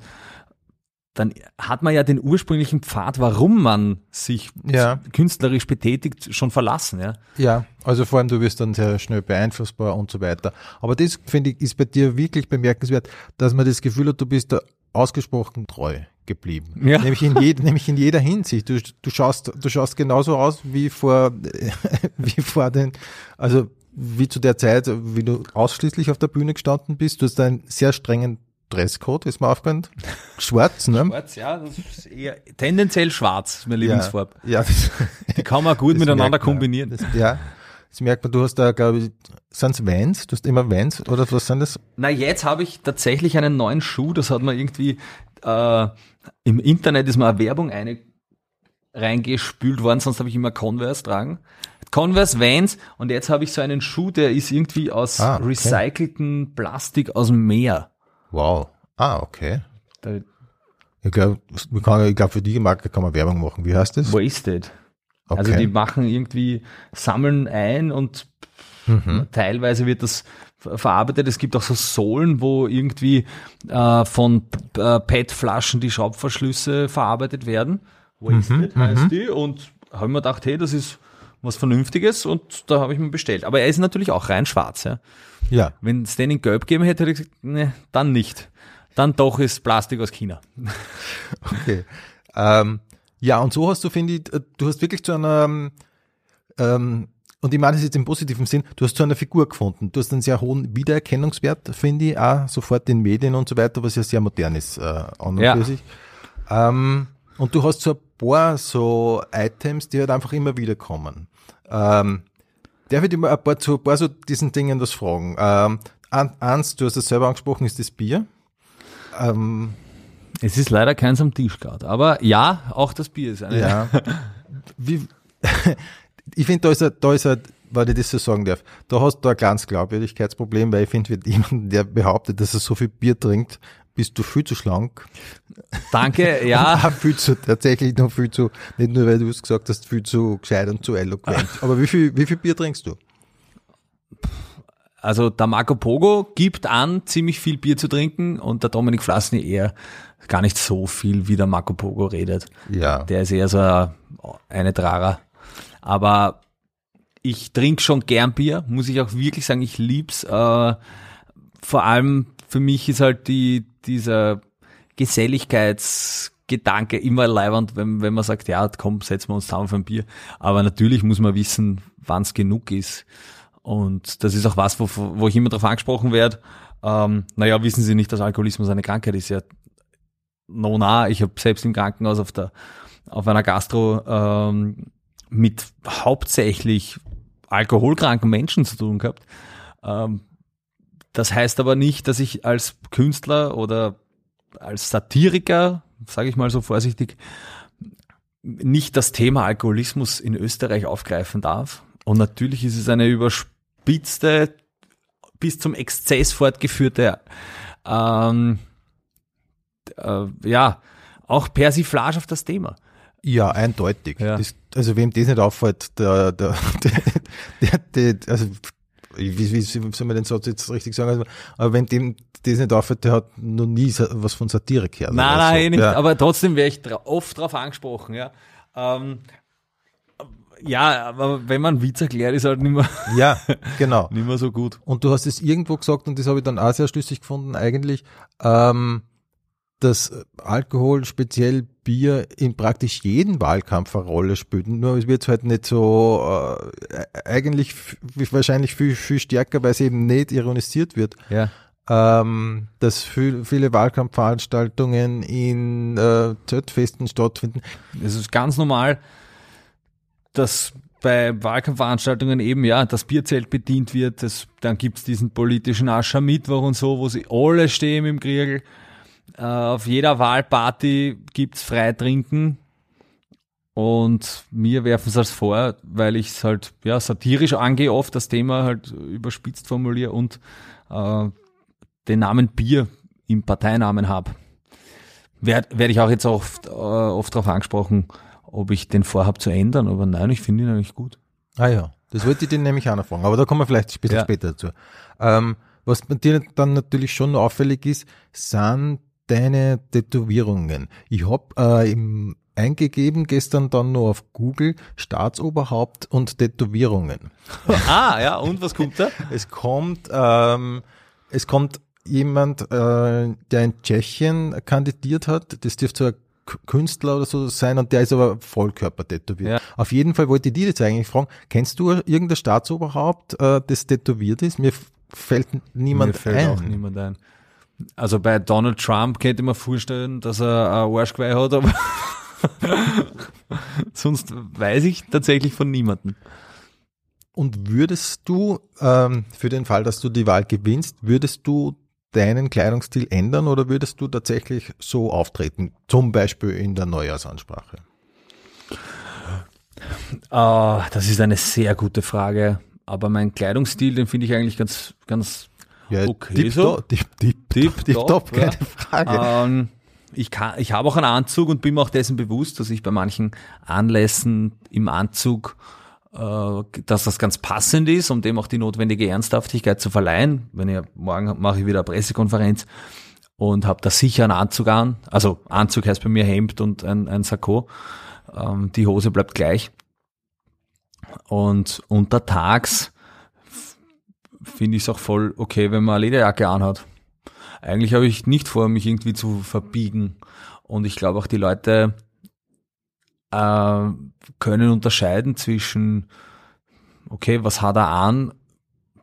dann hat man ja den ursprünglichen Pfad, warum man sich Ja. künstlerisch betätigt, schon verlassen, ja. Ja, also vor allem du wirst dann sehr schnell beeinflussbar und so weiter. Aber das finde ich ist bei dir wirklich bemerkenswert, dass man das Gefühl hat, du bist da ausgesprochen treu geblieben. Ja. Nämlich in, je, nämlich in jeder Hinsicht. Du, du schaust, du schaust genauso aus wie vor, [laughs] wie vor den, also wie zu der Zeit, wie du ausschließlich auf der Bühne gestanden bist. Du hast einen sehr strengen Dresscode, ist mir aufgefallen. [laughs] Schwarz, ne? Schwarz, ja, das ist eher tendenziell schwarz, meine Lieblingsfarbe. Ja, das, Die kann man gut [laughs] miteinander kombinieren. Das, ja, das merkt man, du hast da, glaube ich, sind's Vans? Du hast immer Vans oder was sind das? Na, jetzt habe ich tatsächlich einen neuen Schuh, das hat man irgendwie, äh, im Internet ist mal eine Werbung eine reingespült worden, sonst habe ich immer Converse tragen. Converse Vans und jetzt habe ich so einen Schuh, der ist irgendwie aus Ah, okay. recyceltem Plastik aus dem Meer. Wow. Ah, okay. Da, Ich glaube, ich glaub, für die Marke kann man Werbung machen. Wie heißt das? wasted. Okay. Also die machen irgendwie, sammeln ein und Mhm. teilweise wird das ver- verarbeitet. Es gibt auch so Sohlen, wo irgendwie äh, von äh, PET-Flaschen die Schraubverschlüsse verarbeitet werden. Wasted heißt die. Und habe mir gedacht, hey, das ist was Vernünftiges und da habe ich mir bestellt. Aber er ist natürlich auch rein schwarz. Ja. ja. Wenn es den in Gelb gegeben hätte, hätte ich gesagt, ne, dann nicht. Dann doch ist Plastik aus China. [laughs] Okay. Ähm, ja, und so hast du, finde ich, du hast wirklich zu einer, ähm, und ich meine das jetzt im positiven Sinn, du hast zu einer Figur gefunden. Du hast einen sehr hohen Wiedererkennungswert, finde ich, auch sofort in Medien und so weiter, was ja sehr modern ist, äh, an und Ja. für sich. Ähm, und du hast so ein paar so Items, die halt einfach immer wieder kommen. Ähm, darf ich dir mal ein paar, zu ein paar so diesen Dingen was fragen? Ähm, eins, du hast es selber angesprochen, ist das Bier. Ähm, Es ist leider keins am Tisch gerade. Aber ja, auch das Bier ist eine. Ja. [laughs] Wie, [laughs] ich finde, da ist, ein, da ist ein, weil ich das so sagen darf, da hast du ein kleines Glaubwürdigkeitsproblem, weil ich finde, mit jemandem, der behauptet, dass er so viel Bier trinkt, bist du viel zu schlank. Danke, [laughs] ja. Viel zu, tatsächlich noch viel zu, nicht nur weil du es gesagt hast, viel zu gescheit und zu eloquent. [laughs] Aber wie viel, wie viel Bier trinkst du? Also der Marco Pogo gibt an, ziemlich viel Bier zu trinken und der Dominik Flassny eher gar nicht so viel, wie der Marco Pogo redet. Ja. Der ist eher so ein- eine Trara. Aber ich trinke schon gern Bier, muss ich auch wirklich sagen, ich lieb's. Äh, vor allem für mich ist halt die, dieser Gedanke immer leibernd, wenn, wenn man sagt, ja, komm, setzen wir uns zusammen für ein Bier. Aber natürlich muss man wissen, wann es genug ist. Und das ist auch was, wo, wo ich immer darauf angesprochen werde. Ähm, naja, wissen Sie nicht, dass Alkoholismus eine Krankheit ist? Ja, no, na, ich habe selbst im Krankenhaus auf der auf einer Gastro ähm, mit hauptsächlich alkoholkranken Menschen zu tun gehabt. Ähm, das heißt aber nicht, dass ich als Künstler oder als Satiriker, sage ich mal so vorsichtig, nicht das Thema Alkoholismus in Österreich aufgreifen darf. Und natürlich ist es eine überspitzte, bis zum Exzess fortgeführte, ähm, äh, ja, auch Persiflage auf das Thema. Ja, eindeutig. Ja. Das, also wem das nicht auffällt, der, der, [laughs] der, der, der also wie, wie soll man den Satz jetzt richtig sagen? Also, aber wenn dem das nicht auffällt, der hat noch nie was von Satire gehört. Nein, nein, so. nicht, ja. aber trotzdem wäre ich oft darauf angesprochen, ja. Ähm, ja, aber wenn man Witz erklärt, ist halt nicht mehr, [laughs] ja, genau. nicht mehr so gut. Und du hast es irgendwo gesagt, und das habe ich dann auch sehr schlüssig gefunden, eigentlich, ähm, dass Alkohol, speziell Bier, in praktisch jedem Wahlkampf eine Rolle spielt. Nur es wird halt nicht so, äh, eigentlich wahrscheinlich viel, viel stärker, weil es eben nicht ironisiert wird. Ja. Ähm, dass viel, viele Wahlkampfveranstaltungen in äh, Zeltfesten stattfinden. Es ist ganz normal, dass bei Wahlkampfveranstaltungen eben ja das Bierzelt bedient wird. Das, dann gibt's diesen politischen Aschermittwoch und so, wo sie alle stehen im Kriegel auf jeder Wahlparty gibt's Freitrinken. Und mir werfen sie es vor, weil ich es halt ja, satirisch angehe, oft das Thema halt überspitzt formuliere und äh, den Namen Bier im Parteinamen habe. Werde werd ich auch jetzt oft, äh, oft darauf angesprochen, ob ich den vorhabe zu ändern, aber nein, ich finde ihn eigentlich gut. Ah ja, das wollte ich dir nämlich auch noch fragen, aber da kommen wir vielleicht ein bisschen ja. später dazu. Ähm, was bei dir dann natürlich schon auffällig ist, sind deine Tätowierungen. Ich habe äh, im eingegeben gestern dann nur auf Google Staatsoberhaupt und Tätowierungen. [laughs] ah, ja, und was kommt da? es kommt, ähm, es kommt jemand, äh, der in Tschechien kandidiert hat. Das dürfte so ein Künstler oder so sein und der ist aber Vollkörper tätowiert. Ja. Auf jeden Fall wollte ich dir jetzt eigentlich fragen, kennst du irgendein Staatsoberhaupt, äh, das tätowiert ist? Mir fällt niemand Mir fällt ein. auch niemand ein. Also bei Donald Trump könnte ich mir vorstellen, dass er ein Arschgeweih hat, aber [laughs] sonst weiß ich tatsächlich von niemandem. Und würdest du, ähm, für den Fall, dass du die Wahl gewinnst, würdest du deinen Kleidungsstil ändern oder würdest du tatsächlich so auftreten, zum Beispiel in der Neujahrsansprache? Uh, das ist eine sehr gute Frage. Aber mein Kleidungsstil, den finde ich eigentlich ganz, ganz ja, okay, tip so. Tip, tip, tip, tip, top, keine ja. Frage. Ähm, ich kann, ich habe auch einen Anzug und bin mir auch dessen bewusst, dass ich bei manchen Anlässen im Anzug, äh, dass das ganz passend ist, um dem auch die notwendige Ernsthaftigkeit zu verleihen. Wenn ich morgen mache ich wieder eine Pressekonferenz und habe da sicher einen Anzug an. Also Anzug heißt bei mir Hemd und ein, ein Sakko. Ähm, die Hose bleibt gleich. Und untertags finde ich es auch voll okay, wenn man eine Lederjacke anhat. Eigentlich habe ich nicht vor, mich irgendwie zu verbiegen. Und ich glaube auch die Leute äh, können unterscheiden zwischen, okay, was hat er an?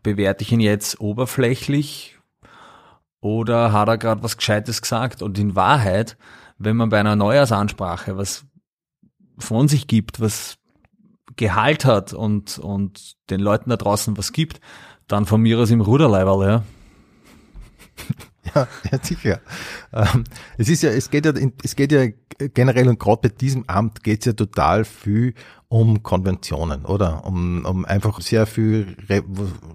Bewerte ich ihn jetzt oberflächlich oder hat er gerade was Gescheites gesagt? Und in Wahrheit, wenn man bei einer Neujahrsansprache was von sich gibt, was Gehalt hat und, und den Leuten da draußen was gibt, dann von mir aus im Ruderleiberl, ja. [laughs] Ja, ja, sicher. Ähm, es ist ja, es geht ja, es geht ja generell und gerade bei diesem Amt geht es ja total viel um Konventionen, oder? Um, um einfach sehr viel Re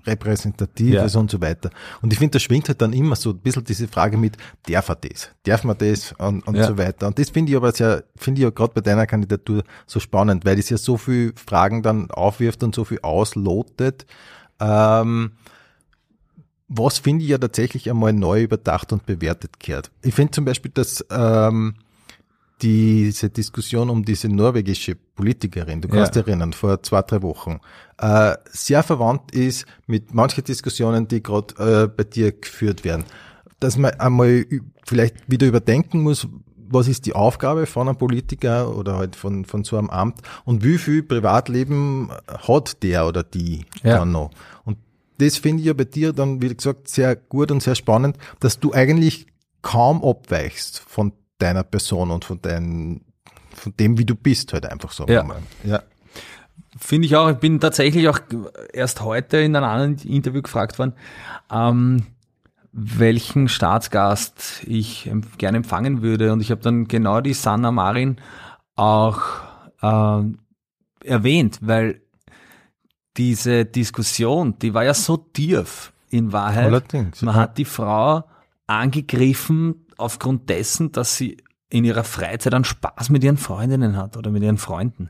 Repräsentatives ja. und so weiter. Und ich finde, da schwingt halt dann immer so ein bisschen diese Frage mit, darf er das? Darf man das? Und, und ja. so weiter. Und das finde ich aber sehr, finde ich ja gerade bei deiner Kandidatur so spannend, weil es ja so viel Fragen dann aufwirft und so viel auslotet ähm, was finde ich ja tatsächlich einmal neu überdacht und bewertet gehört. Ich finde zum Beispiel, dass ähm, diese Diskussion um diese norwegische Politikerin, du kannst ja. dich erinnern, vor zwei, drei Wochen, äh, sehr verwandt ist mit manchen Diskussionen, die gerade äh, bei dir geführt werden. Dass man einmal vielleicht wieder überdenken muss, was ist die Aufgabe von einem Politiker oder halt von, von so einem Amt und wie viel Privatleben hat der oder die Ja. dann noch. Und das finde ich ja bei dir dann, wie gesagt, sehr gut und sehr spannend, dass du eigentlich kaum abweichst von deiner Person und von deinem, von dem, wie du bist, halt einfach so. Ja. mal. ja. Finde ich auch. Ich bin tatsächlich auch erst heute in einem anderen Interview gefragt worden, ähm, welchen Staatsgast ich gerne empfangen würde. Und ich habe dann genau die Sanna Marin auch ähm, erwähnt, weil diese Diskussion, die war ja so tief in Wahrheit. Allerdings. Man hat die Frau angegriffen aufgrund dessen, dass sie in ihrer Freizeit einen Spaß mit ihren Freundinnen hat oder mit ihren Freunden.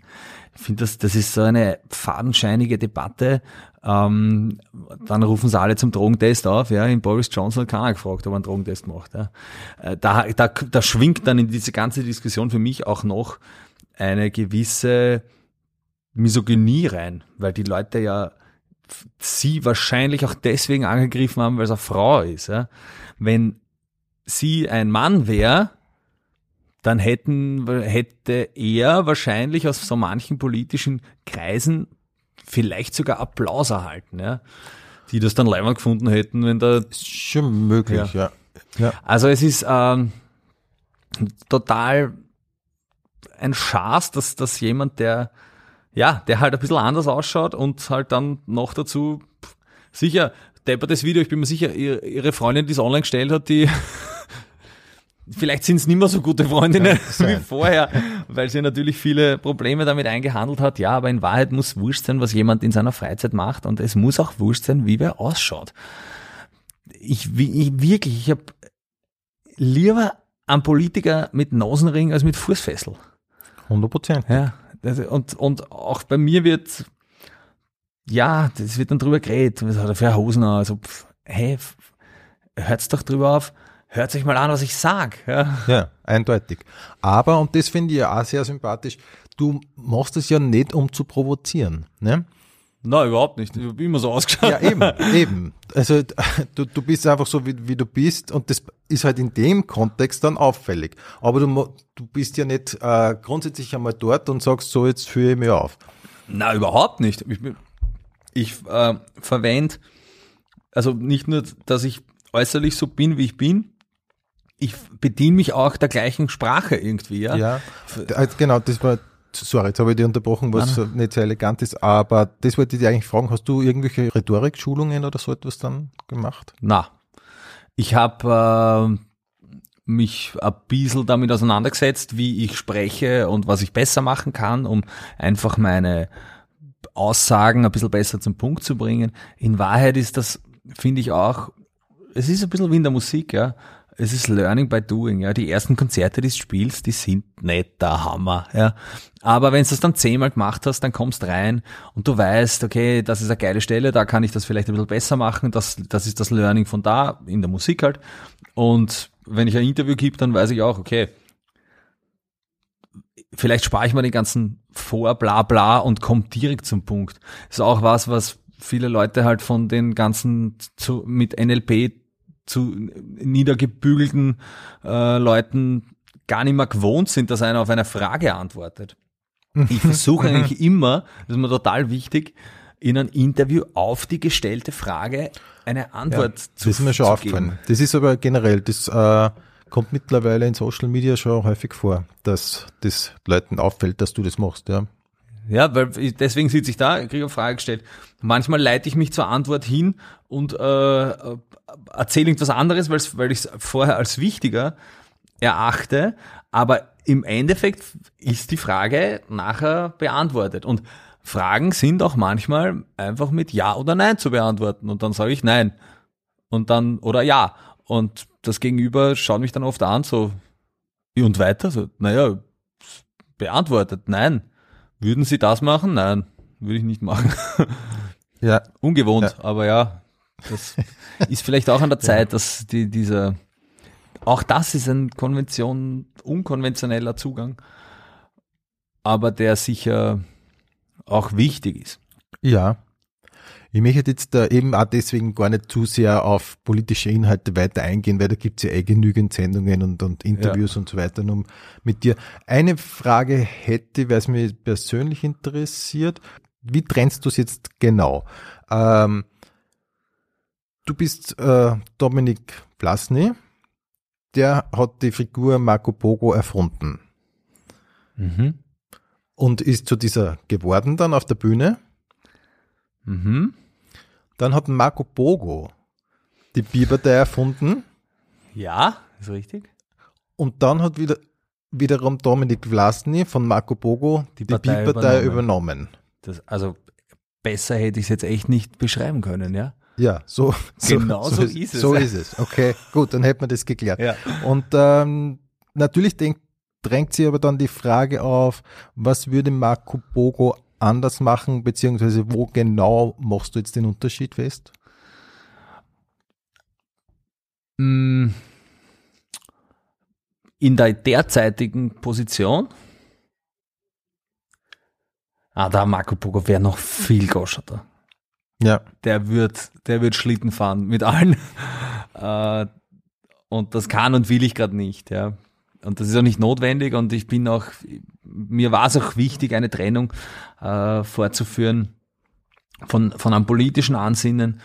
Ich finde, das, das ist so eine fadenscheinige Debatte. Ähm, dann rufen sie alle zum Drogentest auf. Ja, in Boris Johnson hat keiner gefragt, ob er einen Drogentest macht. Ja. Äh, Da, da, da schwingt dann in diese ganze Diskussion für mich auch noch eine gewisse Misogynie rein, weil die Leute ja sie wahrscheinlich auch deswegen angegriffen haben, weil es eine Frau ist. Ja. Wenn sie ein Mann wäre, dann hätten, hätte er wahrscheinlich aus so manchen politischen Kreisen vielleicht sogar Applaus erhalten, ja, die das dann leider gefunden hätten, wenn da Ist schon möglich, ja. ja. also es ist ähm, total ein Schaß, dass, dass jemand, der ja, der halt ein bisschen anders ausschaut und halt dann noch dazu pff, sicher, deppertes Video, ich bin mir sicher, ihr, ihre Freundin, die es online gestellt hat, die [laughs] vielleicht sind es nicht mehr so gute Freundinnen [laughs] wie sein. vorher, weil sie natürlich viele Probleme damit eingehandelt hat. Ja, aber in Wahrheit muss wurscht sein, was jemand in seiner Freizeit macht und es muss auch wurscht sein, wie wer ausschaut. Ich, wie- ich wirklich, ich habe lieber einen Politiker mit Nasenring als mit Fußfessel. 100 Prozent. Ja, und, und auch bei mir wird, ja, das wird dann drüber geredet, was hat er für Hosen an, also, pff, hey, hört's doch drüber auf, hört euch mal an, was ich sag, ja. Ja, eindeutig. Aber, und das finde ich ja auch sehr sympathisch, du machst es ja nicht, um zu provozieren. Ne? Nein, überhaupt nicht, ich hab immer so ausgeschaut. Ja, eben, eben. Also du, du bist einfach so, wie, wie du bist und das ist halt in dem Kontext dann auffällig. Aber du, du bist ja nicht äh, grundsätzlich einmal dort und sagst, so jetzt führe ich mich auf. Na, überhaupt nicht. Ich, ich äh, verwende, also nicht nur, dass ich äußerlich so bin, wie ich bin, ich bediene mich auch der gleichen Sprache irgendwie, ja. Ja, äh, genau, das war, sorry, jetzt habe ich dich unterbrochen, was nicht sehr elegant ist, aber das wollte ich dir eigentlich fragen, hast du irgendwelche Rhetorikschulungen oder so etwas dann gemacht? Na, ich habe äh, mich ein bisschen damit auseinandergesetzt, wie ich spreche und was ich besser machen kann, um einfach meine Aussagen ein bisschen besser zum Punkt zu bringen. In Wahrheit ist das, finde ich auch, es ist ein bisschen wie in der Musik, ja. Es ist Learning by Doing, ja. Die ersten Konzerte, die du spielst, die sind nicht der Hammer, ja. Aber wenn du das dann zehnmal gemacht hast, dann kommst rein und du weißt, okay, das ist eine geile Stelle, da kann ich das vielleicht ein bisschen besser machen, das, das ist das Learning von da, in der Musik halt. Und wenn ich ein Interview gebe, dann weiß ich auch, okay, vielleicht spare ich mir den ganzen Vor, bla bla und komme direkt zum Punkt. Ist auch was, was viele Leute halt von den ganzen zu, mit NLP zu niedergebügelten äh, Leuten gar nicht mehr gewohnt sind, dass einer auf eine Frage antwortet. Ich versuche [laughs] eigentlich immer, das ist mir total wichtig, in einem Interview auf die gestellte Frage eine Antwort zu das ist mir schon aufgefallen. geben. Das ist aber generell, das äh, kommt mittlerweile in Social Media schon häufig vor, dass das Leuten auffällt, dass du das machst, ja. Ja, weil deswegen sitze ich da, kriege eine Frage gestellt. Manchmal leite ich mich zur Antwort hin und äh, äh, erzähle irgendwas anderes, weil ich es vorher als wichtiger erachte. Aber im Endeffekt ist die Frage nachher beantwortet. Und Fragen sind auch manchmal einfach mit Ja oder Nein zu beantworten. Und dann sage ich Nein. Und dann, oder Ja. Und das Gegenüber schaut mich dann oft an, so, und weiter? So, naja, beantwortet, nein. Würden Sie das machen? Nein, würde ich nicht machen. Ja, Ungewohnt, aber ja, das ist vielleicht auch an der Zeit, dass die, dieser, auch das ist ein Konvention, unkonventioneller Zugang, aber der sicher auch wichtig ist. ja. Ich möchte jetzt da eben auch deswegen gar nicht zu sehr auf politische Inhalte weiter eingehen, weil da gibt's ja eh genügend Sendungen und, und Interviews ja. und so weiter um mit dir. Eine Frage hätte, weil es mich persönlich interessiert. Wie trennst du es jetzt genau? Ähm, du bist äh, Dominik Plasny, der hat die Figur Marco Pogo erfunden. Mhm. Und ist zu dieser geworden dann auf der Bühne. Mhm. Dann hat Marco Pogo die Bierpartei erfunden. Ja, ist richtig. Und dann hat wieder, wiederum Dominik Vlasny von Marco Pogo die, die Partei, übernommen. übernommen. Das, also besser hätte ich es jetzt echt nicht beschreiben können, ja? Ja, so, genau so, so, ist es. So ist es. Okay, gut, dann hätten wir das geklärt. Ja. Und ähm, natürlich denkt, drängt sich aber dann die Frage auf, was würde Marco Pogo anders machen, beziehungsweise wo genau machst du jetzt den Unterschied fest? Mm. In der derzeitigen Position, ah, da Marco Pogo wäre noch viel goscherter. Ja. Der wird, der wird Schlitten fahren mit allen. [laughs] Äh, und das kann und will ich gerade nicht, ja. Und das ist auch nicht notwendig und ich bin auch, mir war es auch wichtig, eine Trennung äh, vorzuführen von, von einem politischen Ansinnen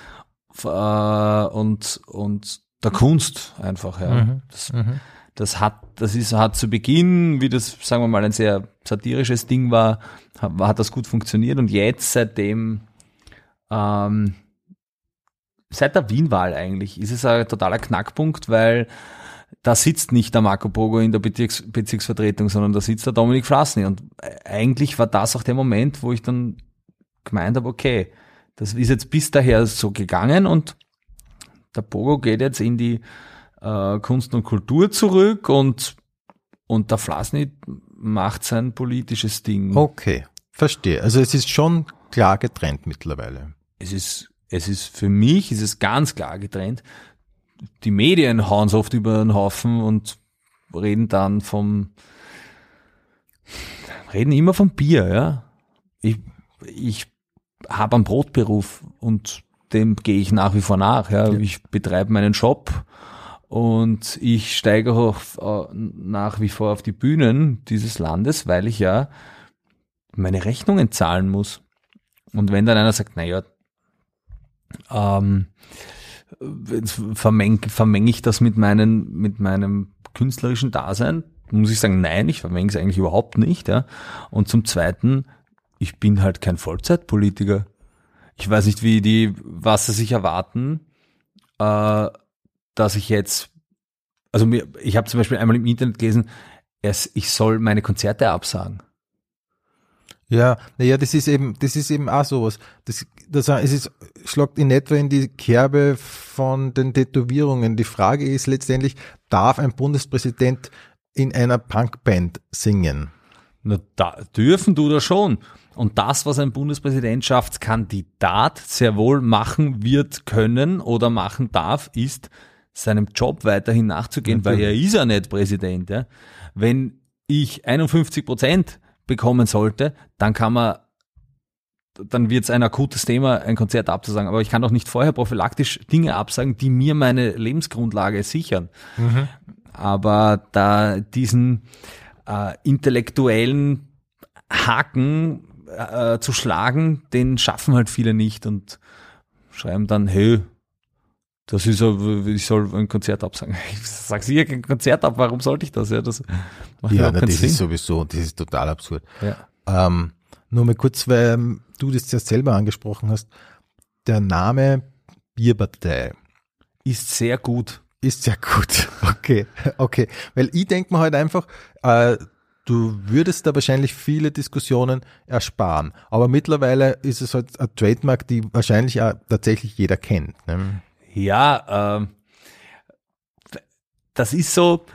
äh, und, und der Kunst einfach, ja. Mhm. Das, mhm. das hat, das ist, hat zu Beginn, wie das, sagen wir mal, ein sehr satirisches Ding war, hat, hat das gut funktioniert und jetzt seitdem, ähm, seit der Wien-Wahl eigentlich, ist es ein totaler Knackpunkt, weil da sitzt nicht der Marco Pogo in der Bezirks Bezirksvertretung, sondern da sitzt der Dominik Flassny. Und eigentlich war das auch der Moment, wo ich dann gemeint habe, okay, das ist jetzt bis daher so gegangen und der Pogo geht jetzt in die äh, Kunst und Kultur zurück und, und der Flassny macht sein politisches Ding. Okay, verstehe. Also es ist schon klar getrennt mittlerweile. Es ist, es ist für mich, ist es ganz klar getrennt die Medien hauen es oft über den Haufen und reden dann vom, reden immer vom Bier, ja. Ich, ich habe einen Brotberuf und dem gehe ich nach wie vor nach, ja. Ich betreibe meinen Job und ich steige auch äh, nach wie vor auf die Bühnen dieses Landes, weil ich ja meine Rechnungen zahlen muss. Und wenn dann einer sagt, naja, ähm, vermenge vermeng ich das mit, meinen, mit meinem künstlerischen Dasein? Muss ich sagen, nein, ich vermenge es eigentlich überhaupt nicht. Ja. Und zum Zweiten, ich bin halt kein Vollzeitpolitiker. Ich weiß nicht, wie die, was sie sich erwarten, äh, dass ich jetzt, also mir, ich habe zum Beispiel einmal im Internet gelesen, es, ich soll meine Konzerte absagen. Ja, naja, das ist eben, das ist eben auch sowas. Das, das, es ist, schlagt in etwa in die Kerbe von den Tätowierungen. Die Frage ist letztendlich, darf ein Bundespräsident in einer Punkband singen? Na, da dürfen du das schon. Und das, was ein Bundespräsidentschaftskandidat sehr wohl machen wird können oder machen darf, ist, seinem Job weiterhin nachzugehen, Natürlich. weil er ist ja nicht Präsident. Ja. Wenn ich 51 Prozent bekommen sollte, dann kann man dann wird es ein akutes Thema, ein Konzert abzusagen. Aber ich kann doch nicht vorher prophylaktisch Dinge absagen, die mir meine Lebensgrundlage sichern. Mhm. Aber da diesen äh, intellektuellen Haken äh, zu schlagen, den schaffen halt viele nicht und schreiben dann, hey, das ist ich soll ein Konzert absagen. [laughs] Ich sag sicher kein Konzert ab, warum sollte ich das? Ja, das macht ja, na, das Sinn. ist sowieso, das ist total absurd. Ja. Ähm, nur mal kurz, weil ähm, du das ja selber angesprochen hast, der Name Bierpartei ist sehr gut. Ist sehr gut. [laughs] Okay, okay. Weil ich denke mir halt einfach, äh, du würdest da wahrscheinlich viele Diskussionen ersparen. Aber mittlerweile ist es halt ein Trademark, die wahrscheinlich auch tatsächlich jeder kennt. Ne? Ja, äh, das ist so,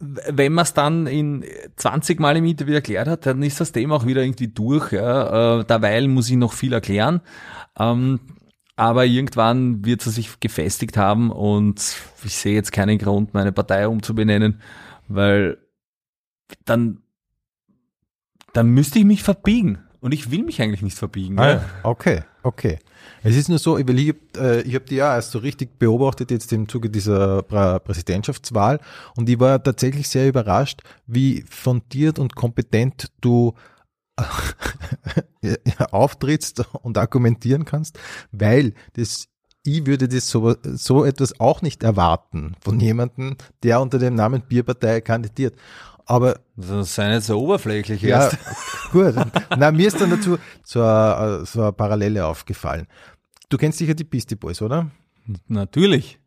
wenn man es dann in 20 Mal im Interview erklärt hat, dann ist das Thema auch wieder irgendwie durch. Ja. Äh, derweil muss ich noch viel erklären. Ähm, aber irgendwann wird es sich gefestigt haben und ich sehe jetzt keinen Grund, meine Partei umzubenennen, weil dann, dann müsste ich mich verbiegen. Und ich will mich eigentlich nicht verbiegen. Ah, ja. Okay. Okay. Es ist nur so, weil ich, äh, ich habe die ja erst so richtig beobachtet jetzt im Zuge dieser Prä Präsidentschaftswahl und ich war tatsächlich sehr überrascht, wie fundiert und kompetent du [laughs] auftrittst und argumentieren kannst, weil das ich würde das so, so etwas auch nicht erwarten von jemandem, der unter dem Namen Bierpartei kandidiert. Aber das sei nicht so oberflächlich ja, erst. gut. Na, mir ist dann dazu so eine, so eine Parallele aufgefallen. Du kennst sicher die Beastie Boys, oder? Natürlich.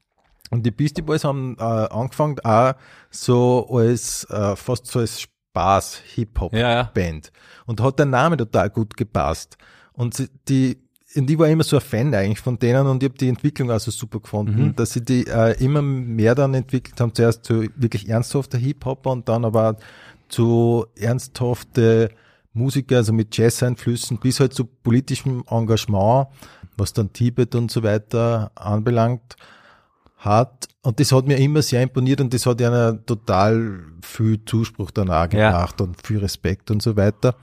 Und die Beastie Boys haben äh, angefangen auch so als äh, fast so als Spaß Hip-Hop Band ja, ja. und hat der Name total gut gepasst. Und die und ich war immer so ein Fan eigentlich von denen und ich habe die Entwicklung also super gefunden, mhm. dass sie die äh, immer mehr dann entwickelt haben, zuerst zu wirklich ernsthafter Hip-Hopper und dann aber zu ernsthafte Musiker, also mit Jazz-Einflüssen, bis halt zu politischem Engagement, was dann Tibet und so weiter anbelangt hat. Und das hat mir immer sehr imponiert und das hat ja total viel Zuspruch danach gebracht ja. und viel Respekt und so weiter.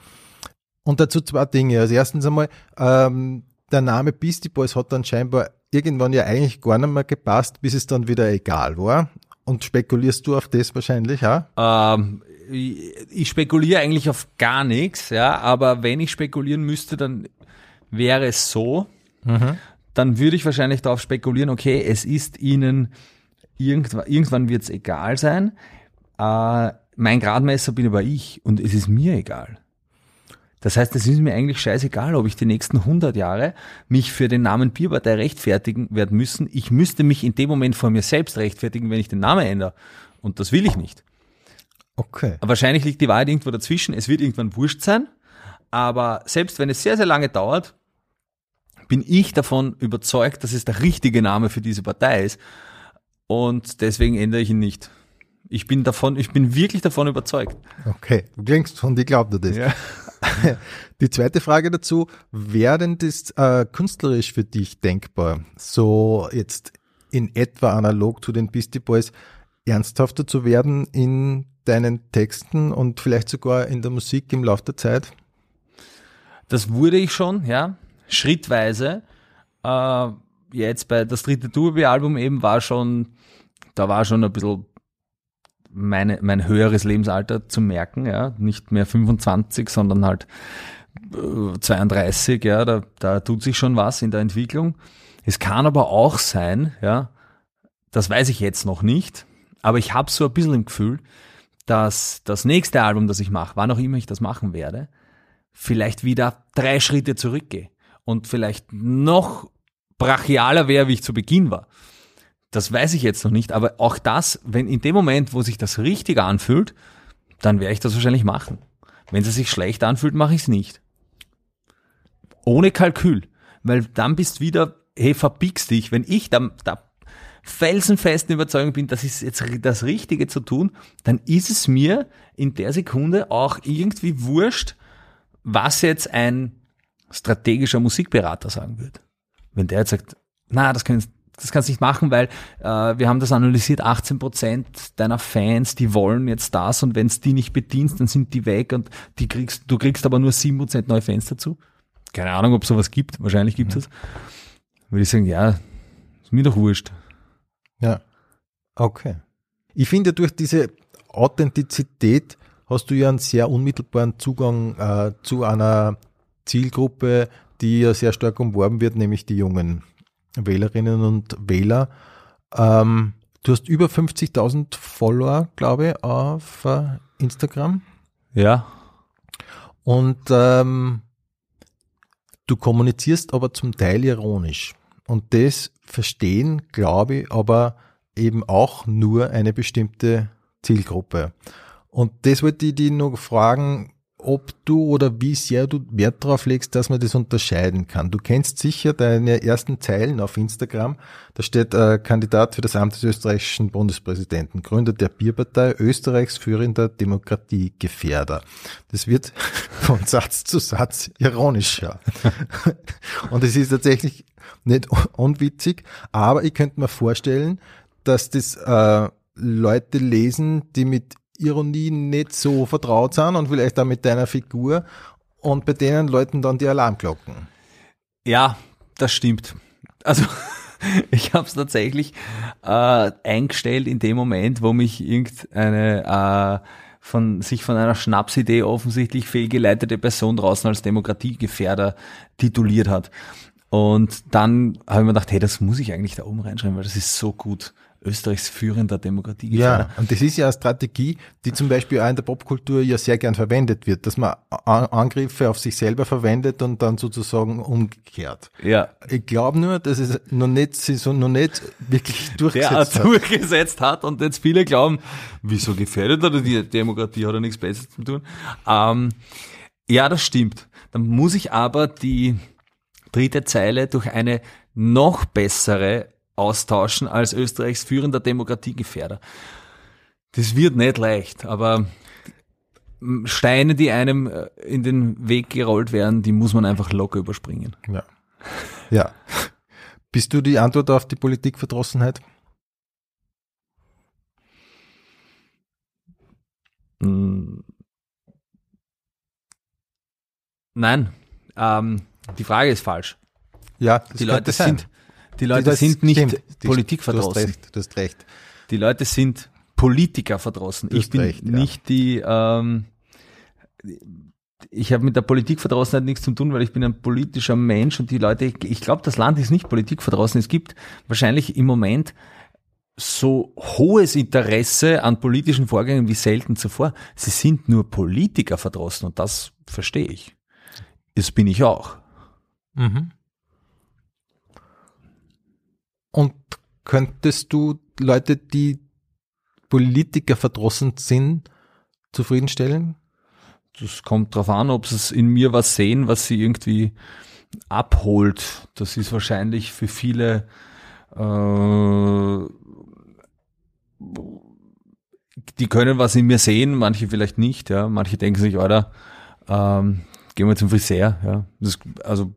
Und dazu zwei Dinge. Also erstens einmal, ähm, der Name Beastie Boys hat dann scheinbar irgendwann ja eigentlich gar nicht mehr gepasst, bis es dann wieder egal war. Und spekulierst du auf das wahrscheinlich, ja? Ähm, ich spekuliere eigentlich auf gar nichts, ja, aber wenn ich spekulieren müsste, dann wäre es so, mhm. dann würde ich wahrscheinlich darauf spekulieren, okay, es ist ihnen irgendwann, irgendwann wird es egal sein. Äh, mein Gradmesser bin aber ich und es ist mir egal. Das heißt, es ist mir eigentlich scheißegal, ob ich die nächsten 100 Jahre mich für den Namen Bierpartei rechtfertigen werden müssen. Ich müsste mich in dem Moment vor mir selbst rechtfertigen, wenn ich den Namen ändere. Und das will ich nicht. Okay. Wahrscheinlich liegt die Wahrheit irgendwo dazwischen. Es wird irgendwann wurscht sein. Aber selbst wenn es sehr, sehr lange dauert, bin ich davon überzeugt, dass es der richtige Name für diese Partei ist. Und deswegen ändere ich ihn nicht. Ich bin davon, ich bin wirklich davon überzeugt. Okay, du klingst von dir glaubt du das. Ja. [laughs] Die zweite Frage dazu, wäre denn das äh, künstlerisch für dich denkbar, so jetzt in etwa analog zu den Beastie Boys ernsthafter zu werden in deinen Texten und vielleicht sogar in der Musik im Laufe der Zeit? Das wurde ich schon, ja, schrittweise. Äh, jetzt bei das dritte Tourbe-Album eben war schon, da war schon ein bisschen meine, mein höheres Lebensalter zu merken, ja, nicht mehr 25, sondern halt 32, äh, ja, da, da tut sich schon was in der Entwicklung. Es kann aber auch sein, ja, das weiß ich jetzt noch nicht, aber ich habe so ein bisschen im Gefühl, dass das nächste Album, das ich mache, wann auch immer ich das machen werde, vielleicht wieder drei Schritte zurückgehe und vielleicht noch brachialer wäre, wie ich zu Beginn war. Das weiß ich jetzt noch nicht, aber auch das, wenn in dem Moment, wo sich das richtig anfühlt, dann werde ich das wahrscheinlich machen. Wenn es sich schlecht anfühlt, mache ich es nicht. Ohne Kalkül. Weil dann bist wieder, hey, verbiegst dich. Wenn ich da, da felsenfesten Überzeugung bin, das ist jetzt das Richtige zu tun, dann ist es mir in der Sekunde auch irgendwie wurscht, was jetzt ein strategischer Musikberater sagen wird. Wenn der jetzt sagt, na, das können, das kannst du nicht machen, weil äh, wir haben das analysiert, 18 Prozent deiner Fans, die wollen jetzt das und wenn es die nicht bedienst, dann sind die weg und die kriegst, du kriegst aber nur 7 Prozent neue Fans dazu. Keine Ahnung, ob sowas gibt, wahrscheinlich gibt es mhm. Würde ich sagen, ja, ist mir doch wurscht. Ja, okay. Ich finde, durch diese Authentizität hast du ja einen sehr unmittelbaren Zugang äh, zu einer Zielgruppe, die ja sehr stark umworben wird, nämlich die jungen Wählerinnen und Wähler. Ähm, du hast über 50.000 Follower, glaube ich, auf äh, Instagram. Ja. Und ähm, du kommunizierst aber zum Teil ironisch. Und das verstehen, glaube ich, aber eben auch nur eine bestimmte Zielgruppe. Und das wollte ich dich noch fragen, ob du oder wie sehr du Wert darauf legst, dass man das unterscheiden kann. Du kennst sicher deine ersten Zeilen auf Instagram. Da steht äh, Kandidat für das Amt des österreichischen Bundespräsidenten, Gründer der Bierpartei, Österreichs führender Demokratiegefährder. Das wird [laughs] von Satz zu Satz ironischer. [laughs] Und es ist tatsächlich nicht unwitzig, aber ich könnte mir vorstellen, dass das äh, Leute lesen, die mit Ironie nicht so vertraut sind und vielleicht auch mit deiner Figur und bei denen läuten dann die Alarmglocken. Ja, das stimmt. Also [laughs] ich habe es tatsächlich äh, eingestellt in dem Moment, wo mich irgendeine äh, von sich von einer Schnapsidee offensichtlich fehlgeleitete Person draußen als Demokratiegefährder tituliert hat. Und dann habe ich mir gedacht, hey, das muss ich eigentlich da oben reinschreiben, weil das ist so gut. Österreichs führender Demokratie. Ja, und das ist ja eine Strategie, die zum Beispiel auch in der Popkultur ja sehr gern verwendet wird, dass man Angriffe auf sich selber verwendet und dann sozusagen umgekehrt. Ja. Ich glaube nur, dass es noch nicht, so noch nicht wirklich [laughs] durchgesetzt Der hat. durchgesetzt hat und jetzt viele glauben, wieso gefährdet er die Demokratie, hat er nichts Besseres zu tun. Ähm, ja, das stimmt. Dann muss ich aber die dritte Zeile durch eine noch bessere austauschen als Österreichs führender Demokratiegefährder. Das wird nicht leicht, aber Steine, die einem äh, in den Weg gerollt werden, die muss man einfach locker überspringen. Ja. Ja. Bist du die Antwort auf die Politikverdrossenheit? Hm. Nein. Ähm, die Frage ist falsch. Ja, die Leute sind, die Leute das sind nicht stimmt. Politikverdrossen. Du hast recht, du hast recht. Die Leute sind Politiker verdrossen. Ich bin recht, nicht ja. die, ähm, ich habe mit der Politikverdrossenheit nichts zu tun, weil ich bin ein politischer Mensch und die Leute, ich glaube, das Land ist nicht politikverdrossen. Es gibt wahrscheinlich im Moment so hohes Interesse an politischen Vorgängen wie selten zuvor. Sie sind nur Politiker verdrossen und das verstehe ich. Das bin ich auch. Mhm. Und könntest du Leute, die Politiker verdrossen sind, zufriedenstellen? Das kommt drauf an, ob sie in mir was sehen, was sie irgendwie abholt. Das ist wahrscheinlich für viele äh, die können was in mir sehen, manche vielleicht nicht, ja. Manche denken sich, oder ähm, gehen wir zum Friseur, ja. Das, also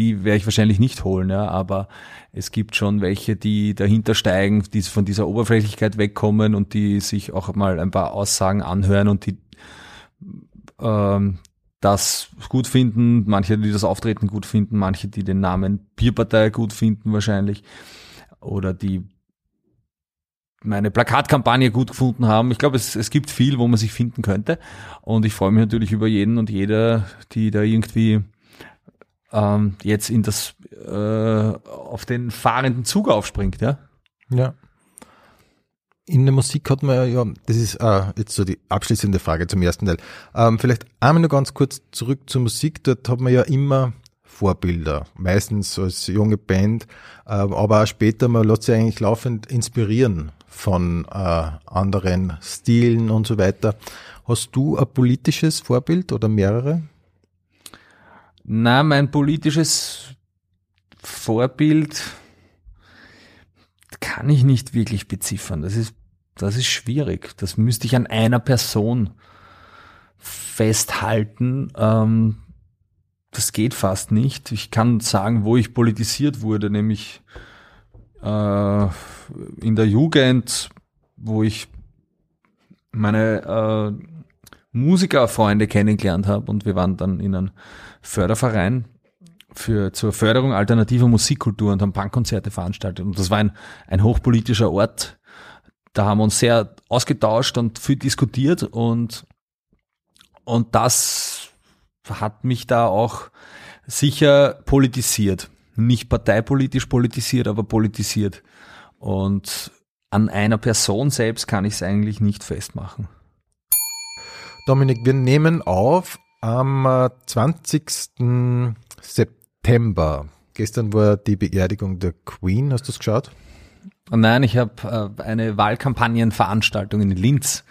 die werde ich wahrscheinlich nicht holen, ja, aber es gibt schon welche, die dahinter steigen, die von dieser Oberflächlichkeit wegkommen und die sich auch mal ein paar Aussagen anhören und die ähm, das gut finden, manche, die das Auftreten gut finden, manche, die den Namen Bierpartei gut finden wahrscheinlich oder die meine Plakatkampagne gut gefunden haben. Ich glaube, es, es gibt viel, wo man sich finden könnte. Und ich freue mich natürlich über jeden und jeder, die da irgendwie ähm, jetzt in das äh, auf den fahrenden Zug aufspringt, ja. Ja. In der Musik hat man ja, das ist äh, jetzt so die abschließende Frage zum ersten Teil. Ähm, vielleicht einmal nur ganz kurz zurück zur Musik. Dort hat man ja immer Vorbilder, meistens als junge Band, äh, aber auch später, man lässt sich eigentlich laufend inspirieren von äh, anderen Stilen und so weiter. Hast du ein politisches Vorbild oder mehrere? Na, mein politisches Vorbild kann ich nicht wirklich beziffern. Das ist, das ist schwierig. Das müsste ich an einer Person festhalten. Ähm, das geht fast nicht. Ich kann sagen, wo ich politisiert wurde, nämlich äh, in der Jugend, wo ich meine äh, Musikerfreunde kennengelernt habe und wir waren dann in einem Förderverein für, zur Förderung alternativer Musikkultur und haben Punkkonzerte veranstaltet. Und das war ein, ein hochpolitischer Ort. Da haben wir uns sehr ausgetauscht und viel diskutiert und, und das hat mich da auch sicher politisiert. Nicht parteipolitisch politisiert, aber politisiert. Und an einer Person selbst kann ich es eigentlich nicht festmachen. Dominik, wir nehmen auf am 20. Äh, September. Gestern war die Beerdigung der Queen. Hast du es geschaut? Nein, ich habe äh, eine Wahlkampagnenveranstaltung in Linz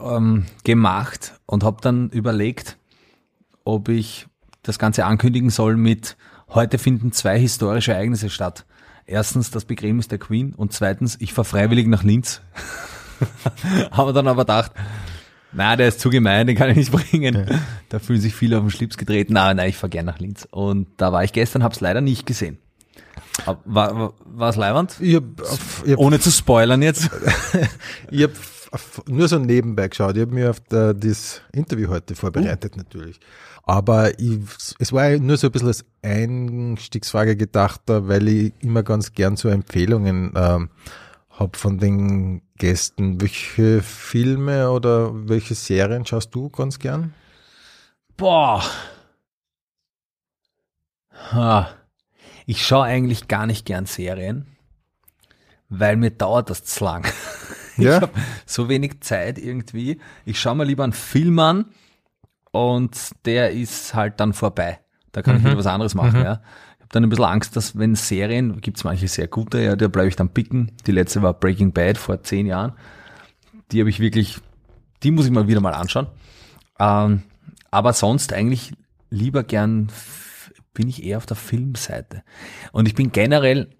ähm, gemacht und habe dann überlegt, ob ich das Ganze ankündigen soll mit heute finden zwei historische Ereignisse statt. Erstens das Begräbnis der Queen und zweitens ich fahre freiwillig nach Linz. [laughs] Haben dann aber gedacht, na, der ist zu gemein, den kann ich nicht bringen. Ja. Da fühlen sich viele auf den Schlips getreten. Nein, nein, ich fahr gern nach Linz. Und da war ich gestern, hab's leider nicht gesehen. War, war, war's leiwand? Ich hab, ich hab, Ohne zu spoilern jetzt. [laughs] ich hab auf, nur so nebenbei geschaut. Ich habe mir auf der, das Interview heute vorbereitet, uh. natürlich. Aber ich, es war nur so ein bisschen als Einstiegsfrage gedacht, weil ich immer ganz gern so Empfehlungen ähm, habe von den Gästen. Welche Filme oder welche Serien schaust du ganz gern? Boah. Ha. Ich schaue eigentlich gar nicht gern Serien, weil mir dauert das zu lang. [laughs] Ja? Ich habe so wenig Zeit irgendwie. Ich schaue mir lieber einen Film an und der ist halt dann vorbei. Da kann mhm. ich wieder was anderes machen, mhm. ja. Dann ein bisschen Angst, dass wenn Serien, gibt es manche sehr gute, ja, da bleibe ich dann picken. Die letzte war Breaking Bad vor zehn Jahren. Die habe ich wirklich, die muss ich mal wieder mal anschauen. Ähm, aber sonst eigentlich lieber gern bin ich eher auf der Filmseite. Und ich bin generell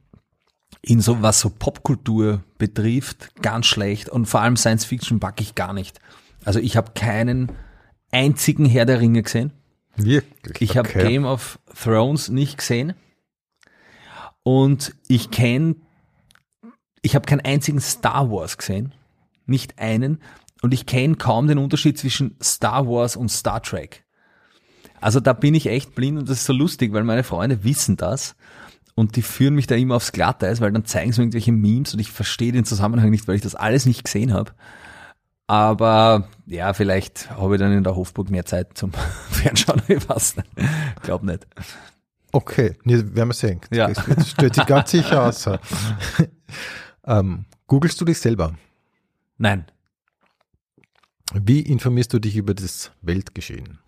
in so, was so Popkultur betrifft, ganz schlecht. Und vor allem Science Fiction packe ich gar nicht. Also ich habe keinen einzigen Herr der Ringe gesehen. Wirklich? Ich habe okay. Game of Thrones nicht gesehen. Und ich kenne, ich habe keinen einzigen Star Wars gesehen. Nicht einen. Und ich kenne kaum den Unterschied zwischen Star Wars und Star Trek. Also da bin ich echt blind und das ist so lustig, weil meine Freunde wissen das und die führen mich da immer aufs Glatteis, weil dann zeigen sie mir irgendwelche Memes und ich verstehe den Zusammenhang nicht, weil ich das alles nicht gesehen habe. Aber ja, vielleicht habe ich dann in der Hofburg mehr Zeit zum [laughs] Fernschauen, ich weiß nicht. Glaub nicht. Okay, nee, werden wir sehen. Ja. Das stellt sich ganz sicher aus. [laughs] ähm, googelst du dich selber? Nein. Wie informierst du dich über das Weltgeschehen?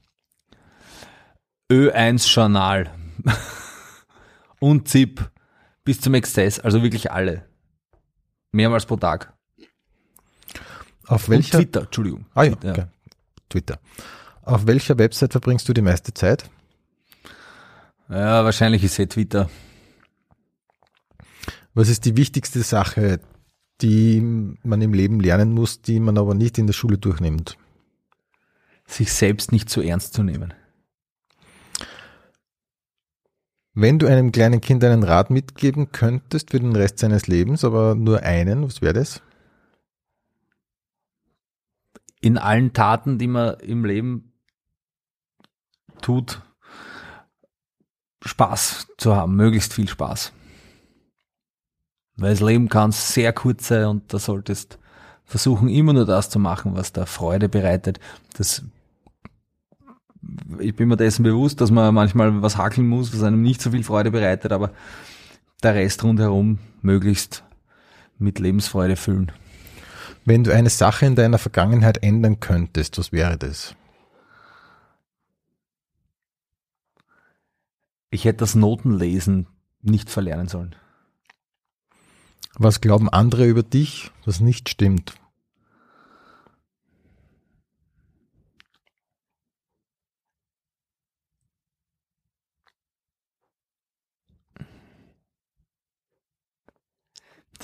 Ö1 Journal [laughs] und ZIP bis zum Exzess, also wirklich alle. Mehrmals pro Tag. Auf welcher? Und Twitter, Entschuldigung. Ah ja, okay. Twitter. Auf welcher Website verbringst du die meiste Zeit? Ja, wahrscheinlich ist es Twitter. Was ist die wichtigste Sache, die man im Leben lernen muss, die man aber nicht in der Schule durchnimmt? Sich selbst nicht zu ernst zu nehmen. Wenn du einem kleinen Kind einen Rat mitgeben könntest für den Rest seines Lebens, aber nur einen, was wäre das? In allen Taten, die man im Leben tut, Spaß zu haben, möglichst viel Spaß. Weil das Leben kann sehr kurz sein und da solltest versuchen, immer nur das zu machen, was da Freude bereitet. Das ich bin mir dessen bewusst, dass man manchmal was hakeln muss, was einem nicht so viel Freude bereitet, aber der Rest rundherum möglichst mit Lebensfreude füllen. Wenn du eine Sache in deiner Vergangenheit ändern könntest, was wäre das? Ich hätte das Notenlesen nicht verlernen sollen. Was glauben andere über dich, was nicht stimmt?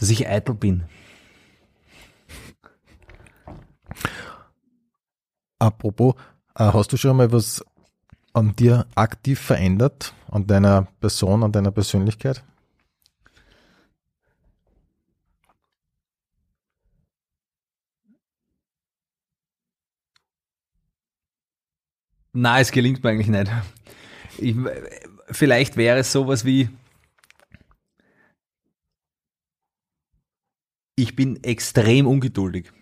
dass ich eitel bin. Apropos, äh, hast du schon mal was an dir aktiv verändert, an deiner Person, an deiner Persönlichkeit? Nein, es gelingt mir eigentlich nicht. Ich, vielleicht wäre es sowas wie, ich bin extrem ungeduldig.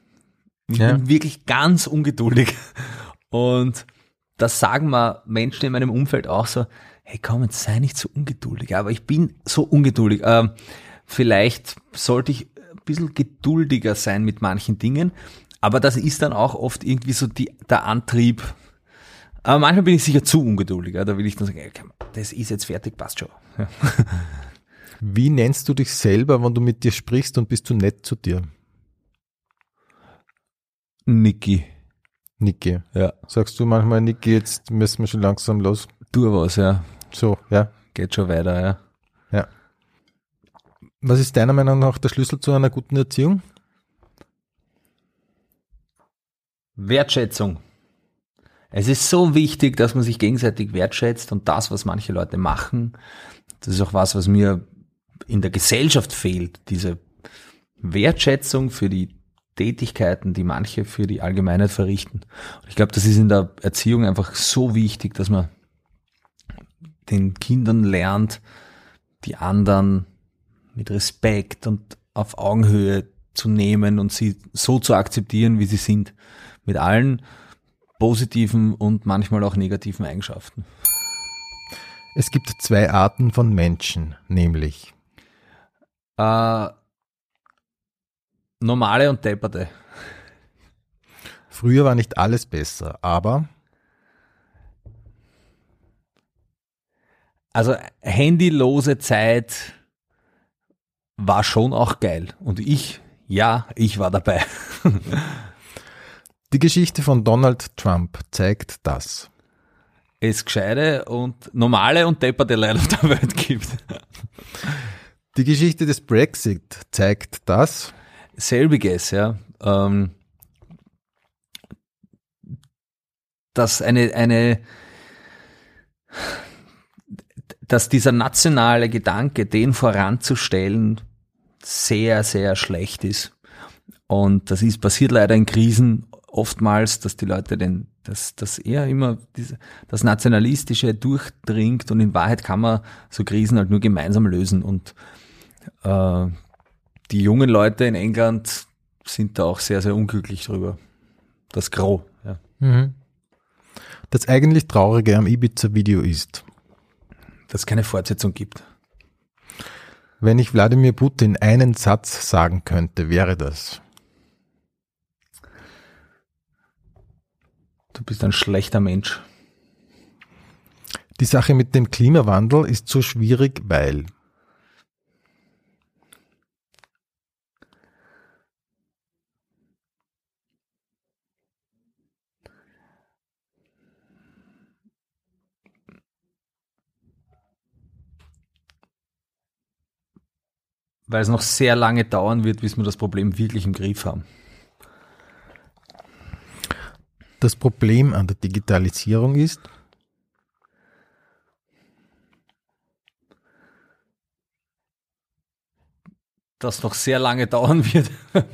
Ich ja. bin wirklich ganz ungeduldig. Und das sagen mal Menschen in meinem Umfeld auch so, hey komm, jetzt sei nicht so ungeduldig. Aber ich bin so ungeduldig. Ähm, vielleicht sollte ich ein bisschen geduldiger sein mit manchen Dingen. Aber das ist dann auch oft irgendwie so die, der Antrieb. Aber manchmal bin ich sicher zu ungeduldig. Da will ich dann sagen, hey, komm, das ist jetzt fertig, passt schon. Ja. [laughs] Wie nennst du dich selber, wenn du mit dir sprichst und bist du nett zu dir? Niki. Niki. Ja. Sagst du manchmal, Niki, jetzt müssen wir schon langsam los? Tu was, ja. So, ja. Geht schon weiter, ja. Ja. Was ist deiner Meinung nach der Schlüssel zu einer guten Erziehung? Wertschätzung. Es ist so wichtig, dass man sich gegenseitig wertschätzt und das, was manche Leute machen, das ist auch was, was mir in der Gesellschaft fehlt, diese Wertschätzung für die Tätigkeiten, die manche für die Allgemeinheit verrichten. Und ich glaube, das ist in der Erziehung einfach so wichtig, dass man den Kindern lernt, die anderen mit Respekt und auf Augenhöhe zu nehmen und sie so zu akzeptieren, wie sie sind. Mit allen positiven und manchmal auch negativen Eigenschaften. Es gibt zwei Arten von Menschen, nämlich äh, normale und depperte. Früher war nicht alles besser, aber also handylose Zeit war schon auch geil. Und ich, ja, ich war dabei. Die Geschichte von Donald Trump zeigt das. Es gescheite und normale und depperte Leute auf der Welt gibt. Die Geschichte des Brexit zeigt das. Selbiges, ja. Ähm, dass eine, eine, dass dieser nationale Gedanke, den voranzustellen, sehr, sehr schlecht ist. Und das ist passiert leider in Krisen oftmals, dass die Leute den, dass, dass eher immer diese, das Nationalistische durchdringt und in Wahrheit kann man so Krisen halt nur gemeinsam lösen. Und äh, die jungen Leute in England sind da auch sehr, sehr unglücklich drüber. Das Gros, ja. Mhm. Das eigentlich Traurige am Ibiza-Video ist, dass es keine Fortsetzung gibt. Wenn ich Wladimir Putin einen Satz sagen könnte, wäre das. Du bist ein schlechter Mensch. Die Sache mit dem Klimawandel ist so schwierig, weil weil es noch sehr lange dauern wird, bis wir das Problem wirklich im Griff haben. Das Problem an der Digitalisierung ist, das noch sehr lange dauern wird, [laughs]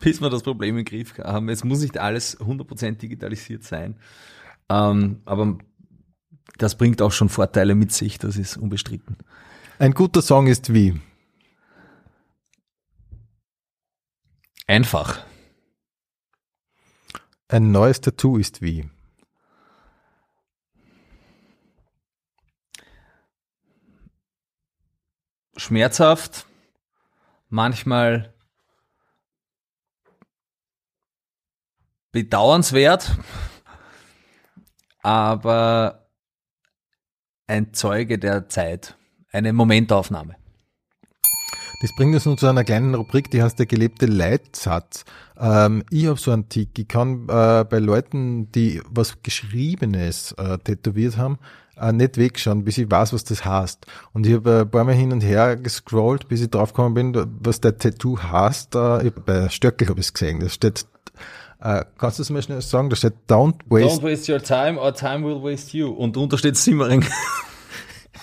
bis wir das Problem im Griff haben. Es muss nicht alles 100% digitalisiert sein, ähm, aber das bringt auch schon Vorteile mit sich, das ist unbestritten. Ein guter Song ist wie? Einfach. Ein neues Tattoo ist wie? Schmerzhaft, manchmal bedauernswert, aber ein Zeuge der Zeit, eine Momentaufnahme. Das bringt uns nun zu einer kleinen Rubrik, die heißt der gelebte Leitsatz. Ähm, ich habe so einen Tick, ich kann äh, bei Leuten, die was Geschriebenes äh, tätowiert haben, äh, nicht wegschauen, bis ich weiß, was das heißt. Und ich habe äh, ein paar Mal hin und her gescrollt, bis ich draufgekommen bin, was der Tattoo heißt. Äh, bei Stöckel habe ich es gesehen. Das steht äh, kannst du es mir schnell sagen? Da steht Don't waste. Don't waste your time or time will waste you. Und drunter steht Simmering.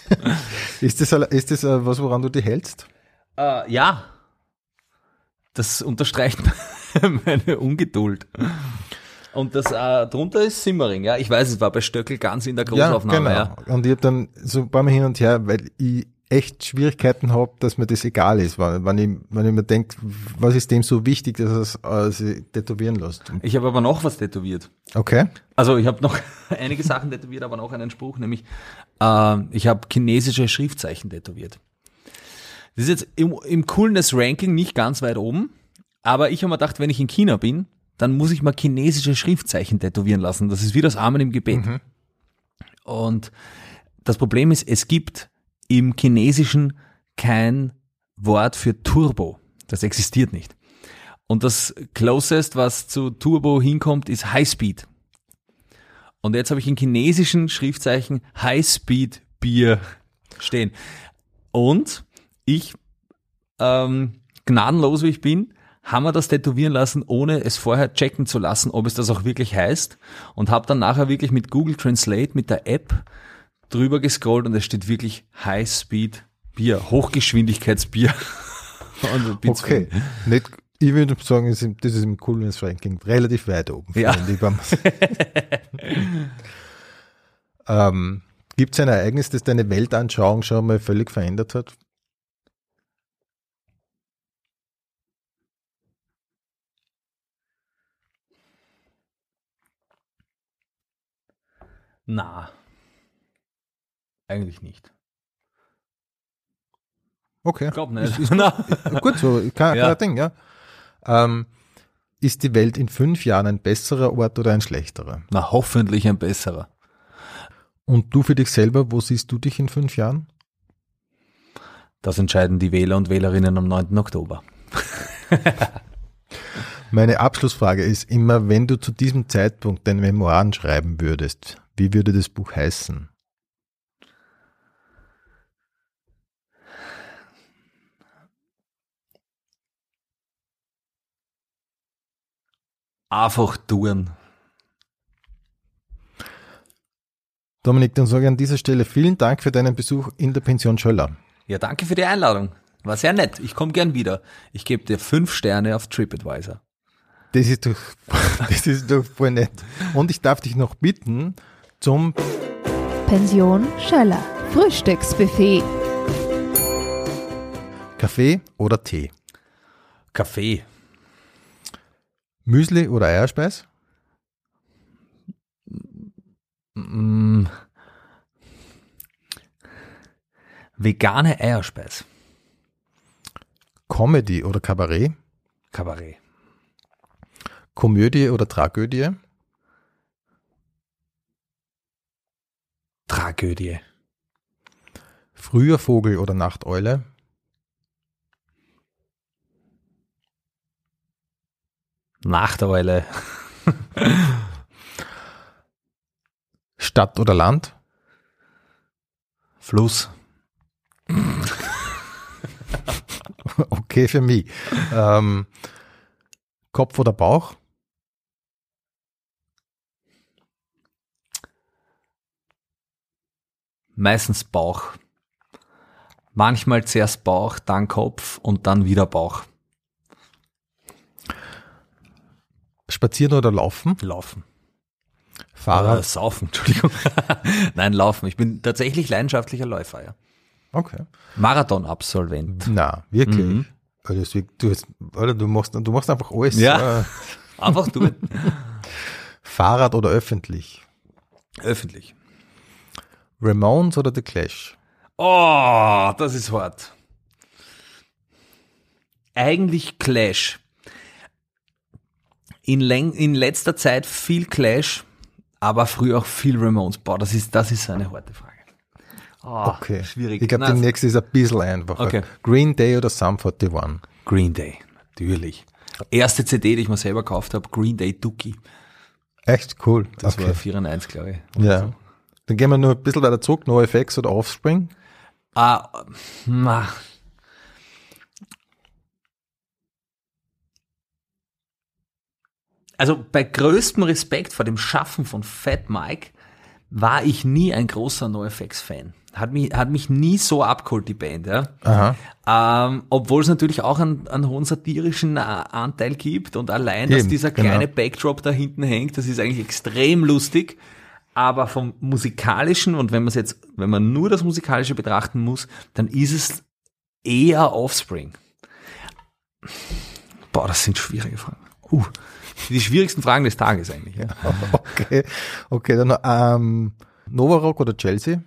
[laughs] ist das, ist das äh, was, woran du dich hältst? Äh, ja. Das unterstreicht [laughs] meine Ungeduld. Und das äh, drunter ist Simmering, ja. Ich weiß, es war bei Stöckel ganz in der Großaufnahme. Ja, genau. Ja. Und ich habe dann so ein paar Mal hin und her, weil ich echt Schwierigkeiten habe, dass mir das egal ist, weil, wenn ich, wenn ich mir denke, was ist dem so wichtig, dass er es äh, sich tätowieren lässt. Ich habe aber noch was tätowiert. Okay. Also ich habe noch [laughs] einige Sachen tätowiert, aber noch einen Spruch, nämlich äh, ich habe chinesische Schriftzeichen tätowiert. Das ist jetzt im, im Coolness-Ranking nicht ganz weit oben, aber ich habe mir gedacht, wenn ich in China bin, dann muss ich mal chinesische Schriftzeichen tätowieren lassen. Das ist wie das Amen im Gebet. Mhm. Und das Problem ist, es gibt im Chinesischen kein Wort für Turbo. Das existiert nicht. Und das Closest, was zu Turbo hinkommt, ist Highspeed. Und jetzt habe ich in chinesischen Schriftzeichen Highspeed Bier stehen. Und ich, ähm, gnadenlos wie ich bin, haben wir das tätowieren lassen, ohne es vorher checken zu lassen, ob es das auch wirklich heißt. Und habe dann nachher wirklich mit Google Translate, mit der App drüber gescrollt und es steht wirklich High Speed Bier, Hochgeschwindigkeitsbier. [laughs] okay, nicht, Ich würde sagen, das ist- im Coolness Ranking relativ weit oben. Ja. [laughs] ähm, Gibt es ein Ereignis, das deine Weltanschauung schon mal völlig verändert hat? Na. Eigentlich nicht. Okay. Ich glaube nicht. Ist, ist gut, [laughs] so kein, Ja. Ding, ja. Ähm, ist die Welt in fünf Jahren ein besserer Ort oder ein schlechterer? Na, hoffentlich ein besserer. Und du für dich selber, wo siehst du dich in fünf Jahren? Das entscheiden die Wähler und Wählerinnen am 9. Oktober. Meine Abschlussfrage ist immer, wenn du zu diesem Zeitpunkt deine Memoiren schreiben würdest, wie würde das Buch heißen? Einfach tun. Dominik, dann sage ich an dieser Stelle vielen Dank für deinen Besuch in der Pension Schöller. Ja, danke für die Einladung. War sehr nett. Ich komme gern wieder. Ich gebe dir fünf Sterne auf TripAdvisor. Das ist doch, [laughs] das ist doch voll nett. Und ich darf dich noch bitten, zum Pension Schöller. Frühstücksbuffet. Kaffee oder Tee, Kaffee. Müsli oder Eierspeis, Mm. Vegane Eierspeis. Comedy oder Kabarett, Kabarett. Komödie oder Tragödie, Tragödie. früher Vogel oder Nachteule, Nachteule. [laughs] Stadt oder Land, Fluss. [laughs] okay für mich, ähm, Kopf oder Bauch, Meistens Bauch. Manchmal zuerst Bauch, dann Kopf und dann wieder Bauch. Spazieren oder Laufen, Laufen. Fahrrad, Äh, saufen, [laughs] Entschuldigung. Nein, laufen. Ich bin tatsächlich leidenschaftlicher Läufer, ja. okay. Marathon-Absolvent. Na, wirklich. Mhm. Also du, hast, Alter, du, machst, du machst einfach alles. Ja. Äh, Einfach du. Fahrrad oder öffentlich? Öffentlich. Ramones oder The Clash? Oh, das ist hart. Eigentlich Clash. In, in letzter Zeit viel Clash, aber früher auch viel Ramones. Boah, das ist, das ist eine harte Frage. Oh, Okay. Schwierig. Ich glaube, die nächste ist ein bisschen einfacher. Okay. Green Day oder Sum 41? Green Day, natürlich. Erste CD, die ich mir selber gekauft habe, Green Day Dookie. Echt cool. Das okay. war 94, glaube ich. ja. Dann gehen wir nur ein bisschen weiter zurück. NoFX oder Offspring? Ah, na. Also bei größtem Respekt vor dem Schaffen von Fat Mike war ich nie ein großer NoFX-Fan. Hat mich, hat mich nie so abgeholt, die Band, ja. Ähm, obwohl es natürlich auch einen, einen hohen satirischen äh, Anteil gibt und allein, dass Eben, dieser genau. kleine Backdrop da hinten hängt, das ist eigentlich extrem lustig. Aber vom musikalischen und wenn man es jetzt, wenn man nur das musikalische betrachten muss, dann ist es eher Offspring. Boah, das sind schwierige Fragen. Uh, die schwierigsten Fragen des Tages eigentlich. Ja. [laughs] Okay. Okay, dann noch, ähm, Novarock oder Chelsea?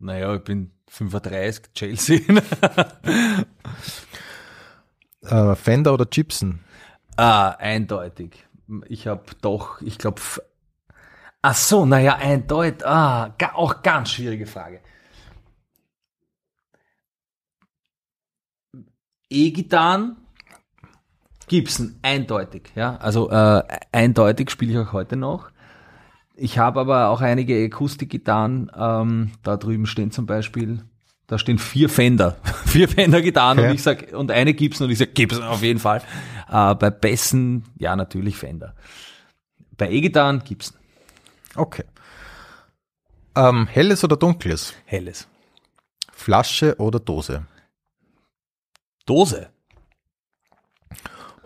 Naja, ich bin 35, Chelsea. [laughs] Äh, Fender oder Gibson? Ah, eindeutig. Ich habe doch, ich glaube, ach so, naja, eindeutig. Ah, auch ganz schwierige Frage. E-Gitarren, Gibson, eindeutig. Ja, also äh, eindeutig spiele ich auch heute noch. Ich habe aber auch einige Akustikgitarren. Ähm, da drüben stehen zum Beispiel, da stehen vier Fender, [laughs] vier Fender-Gitarren Okay. und ich sag und eine Gibson und ich sag Gibson auf jeden Fall. Äh, bei Bessen, ja natürlich Fender. Bei E-Gitarren Gibson. Okay. Ähm, helles oder dunkles? Helles. Flasche oder Dose? Dose.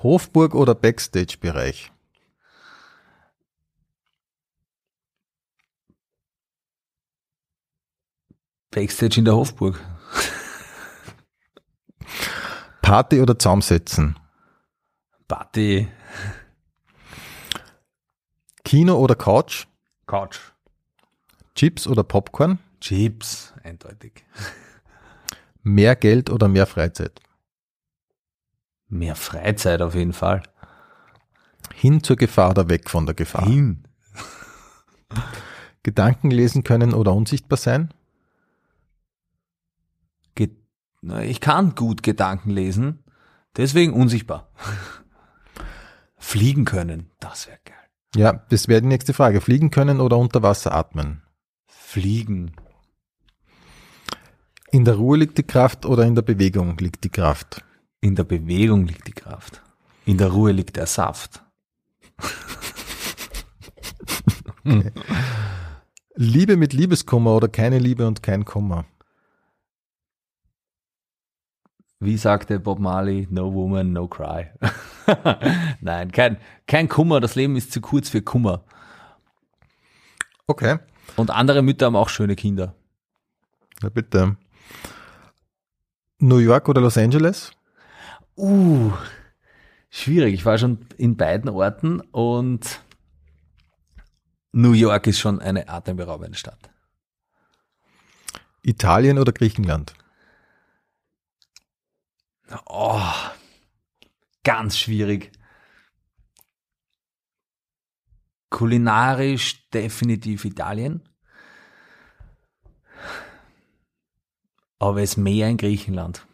Hofburg oder Backstage-Bereich? Backstage in der Hofburg. [laughs] Party oder Zaumsetzen? Party. Kino oder Couch? Couch. Chips oder Popcorn? Chips. Eindeutig. Mehr Geld oder mehr Freizeit? Mehr Freizeit auf jeden Fall. Hin zur Gefahr oder weg von der Gefahr? Hin. Gedanken lesen können oder unsichtbar sein? Ge Na, ich kann gut Gedanken lesen, deswegen unsichtbar. [laughs] Fliegen können, das wäre geil. Ja, das wäre die nächste Frage. Fliegen können oder unter Wasser atmen? Fliegen. In der Ruhe liegt die Kraft oder in der Bewegung liegt die Kraft? In der Bewegung liegt die Kraft. In der Ruhe liegt der Saft. [laughs] Liebe mit Liebeskummer oder keine Liebe und kein Kummer? Wie sagte Bob Marley, no woman, no cry. [laughs] Nein, kein, kein Kummer, das Leben ist zu kurz für Kummer. Okay, Und andere Mütter haben auch schöne Kinder. na bitte. New York oder Los Angeles? Uh, schwierig. Ich war schon in beiden Orten und New York ist schon eine atemberaubende Stadt. Italien oder Griechenland? Oh, ganz schwierig. Kulinarisch definitiv Italien. Aber es mehr in Griechenland.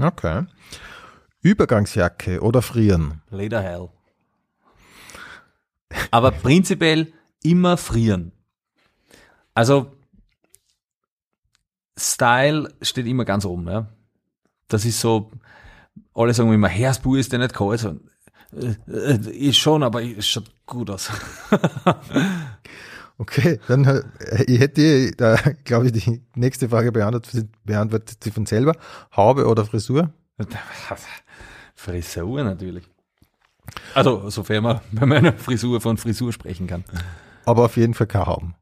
Okay. Übergangsjacke oder frieren? Later hell. Aber prinzipiell immer frieren. Also Style steht immer ganz oben, ja. Das ist so, alle sagen immer, Hersbu ist der nicht kalt. So, äh, äh, ist schon, aber es schaut gut aus. [laughs] Okay, dann äh, ich hätte, da glaube ich, die nächste Frage beantwortet, beantwortet sie von selber. Haube oder Frisur? [laughs] Frisur natürlich. Also, sofern man [laughs] bei meiner Frisur von Frisur sprechen kann. Aber auf jeden Fall keine Hauben.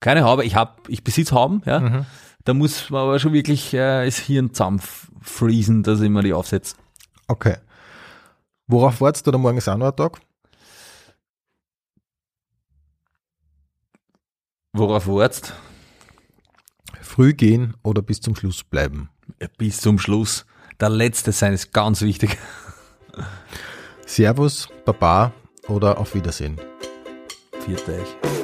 Keine Haube, ich hab, ich besitze Hauben, ja. Mhm. Da muss man aber schon wirklich äh, das Hirn zusammenfriesen, dass ich mir die aufsetze. Okay. Worauf wartest du da morgen ist auch noch ein Tag? Worauf wartest? Früh gehen oder bis zum Schluss bleiben? Bis zum Schluss. Der letzte sein ist ganz wichtig. Servus, Baba oder auf Wiedersehen? Viert euch.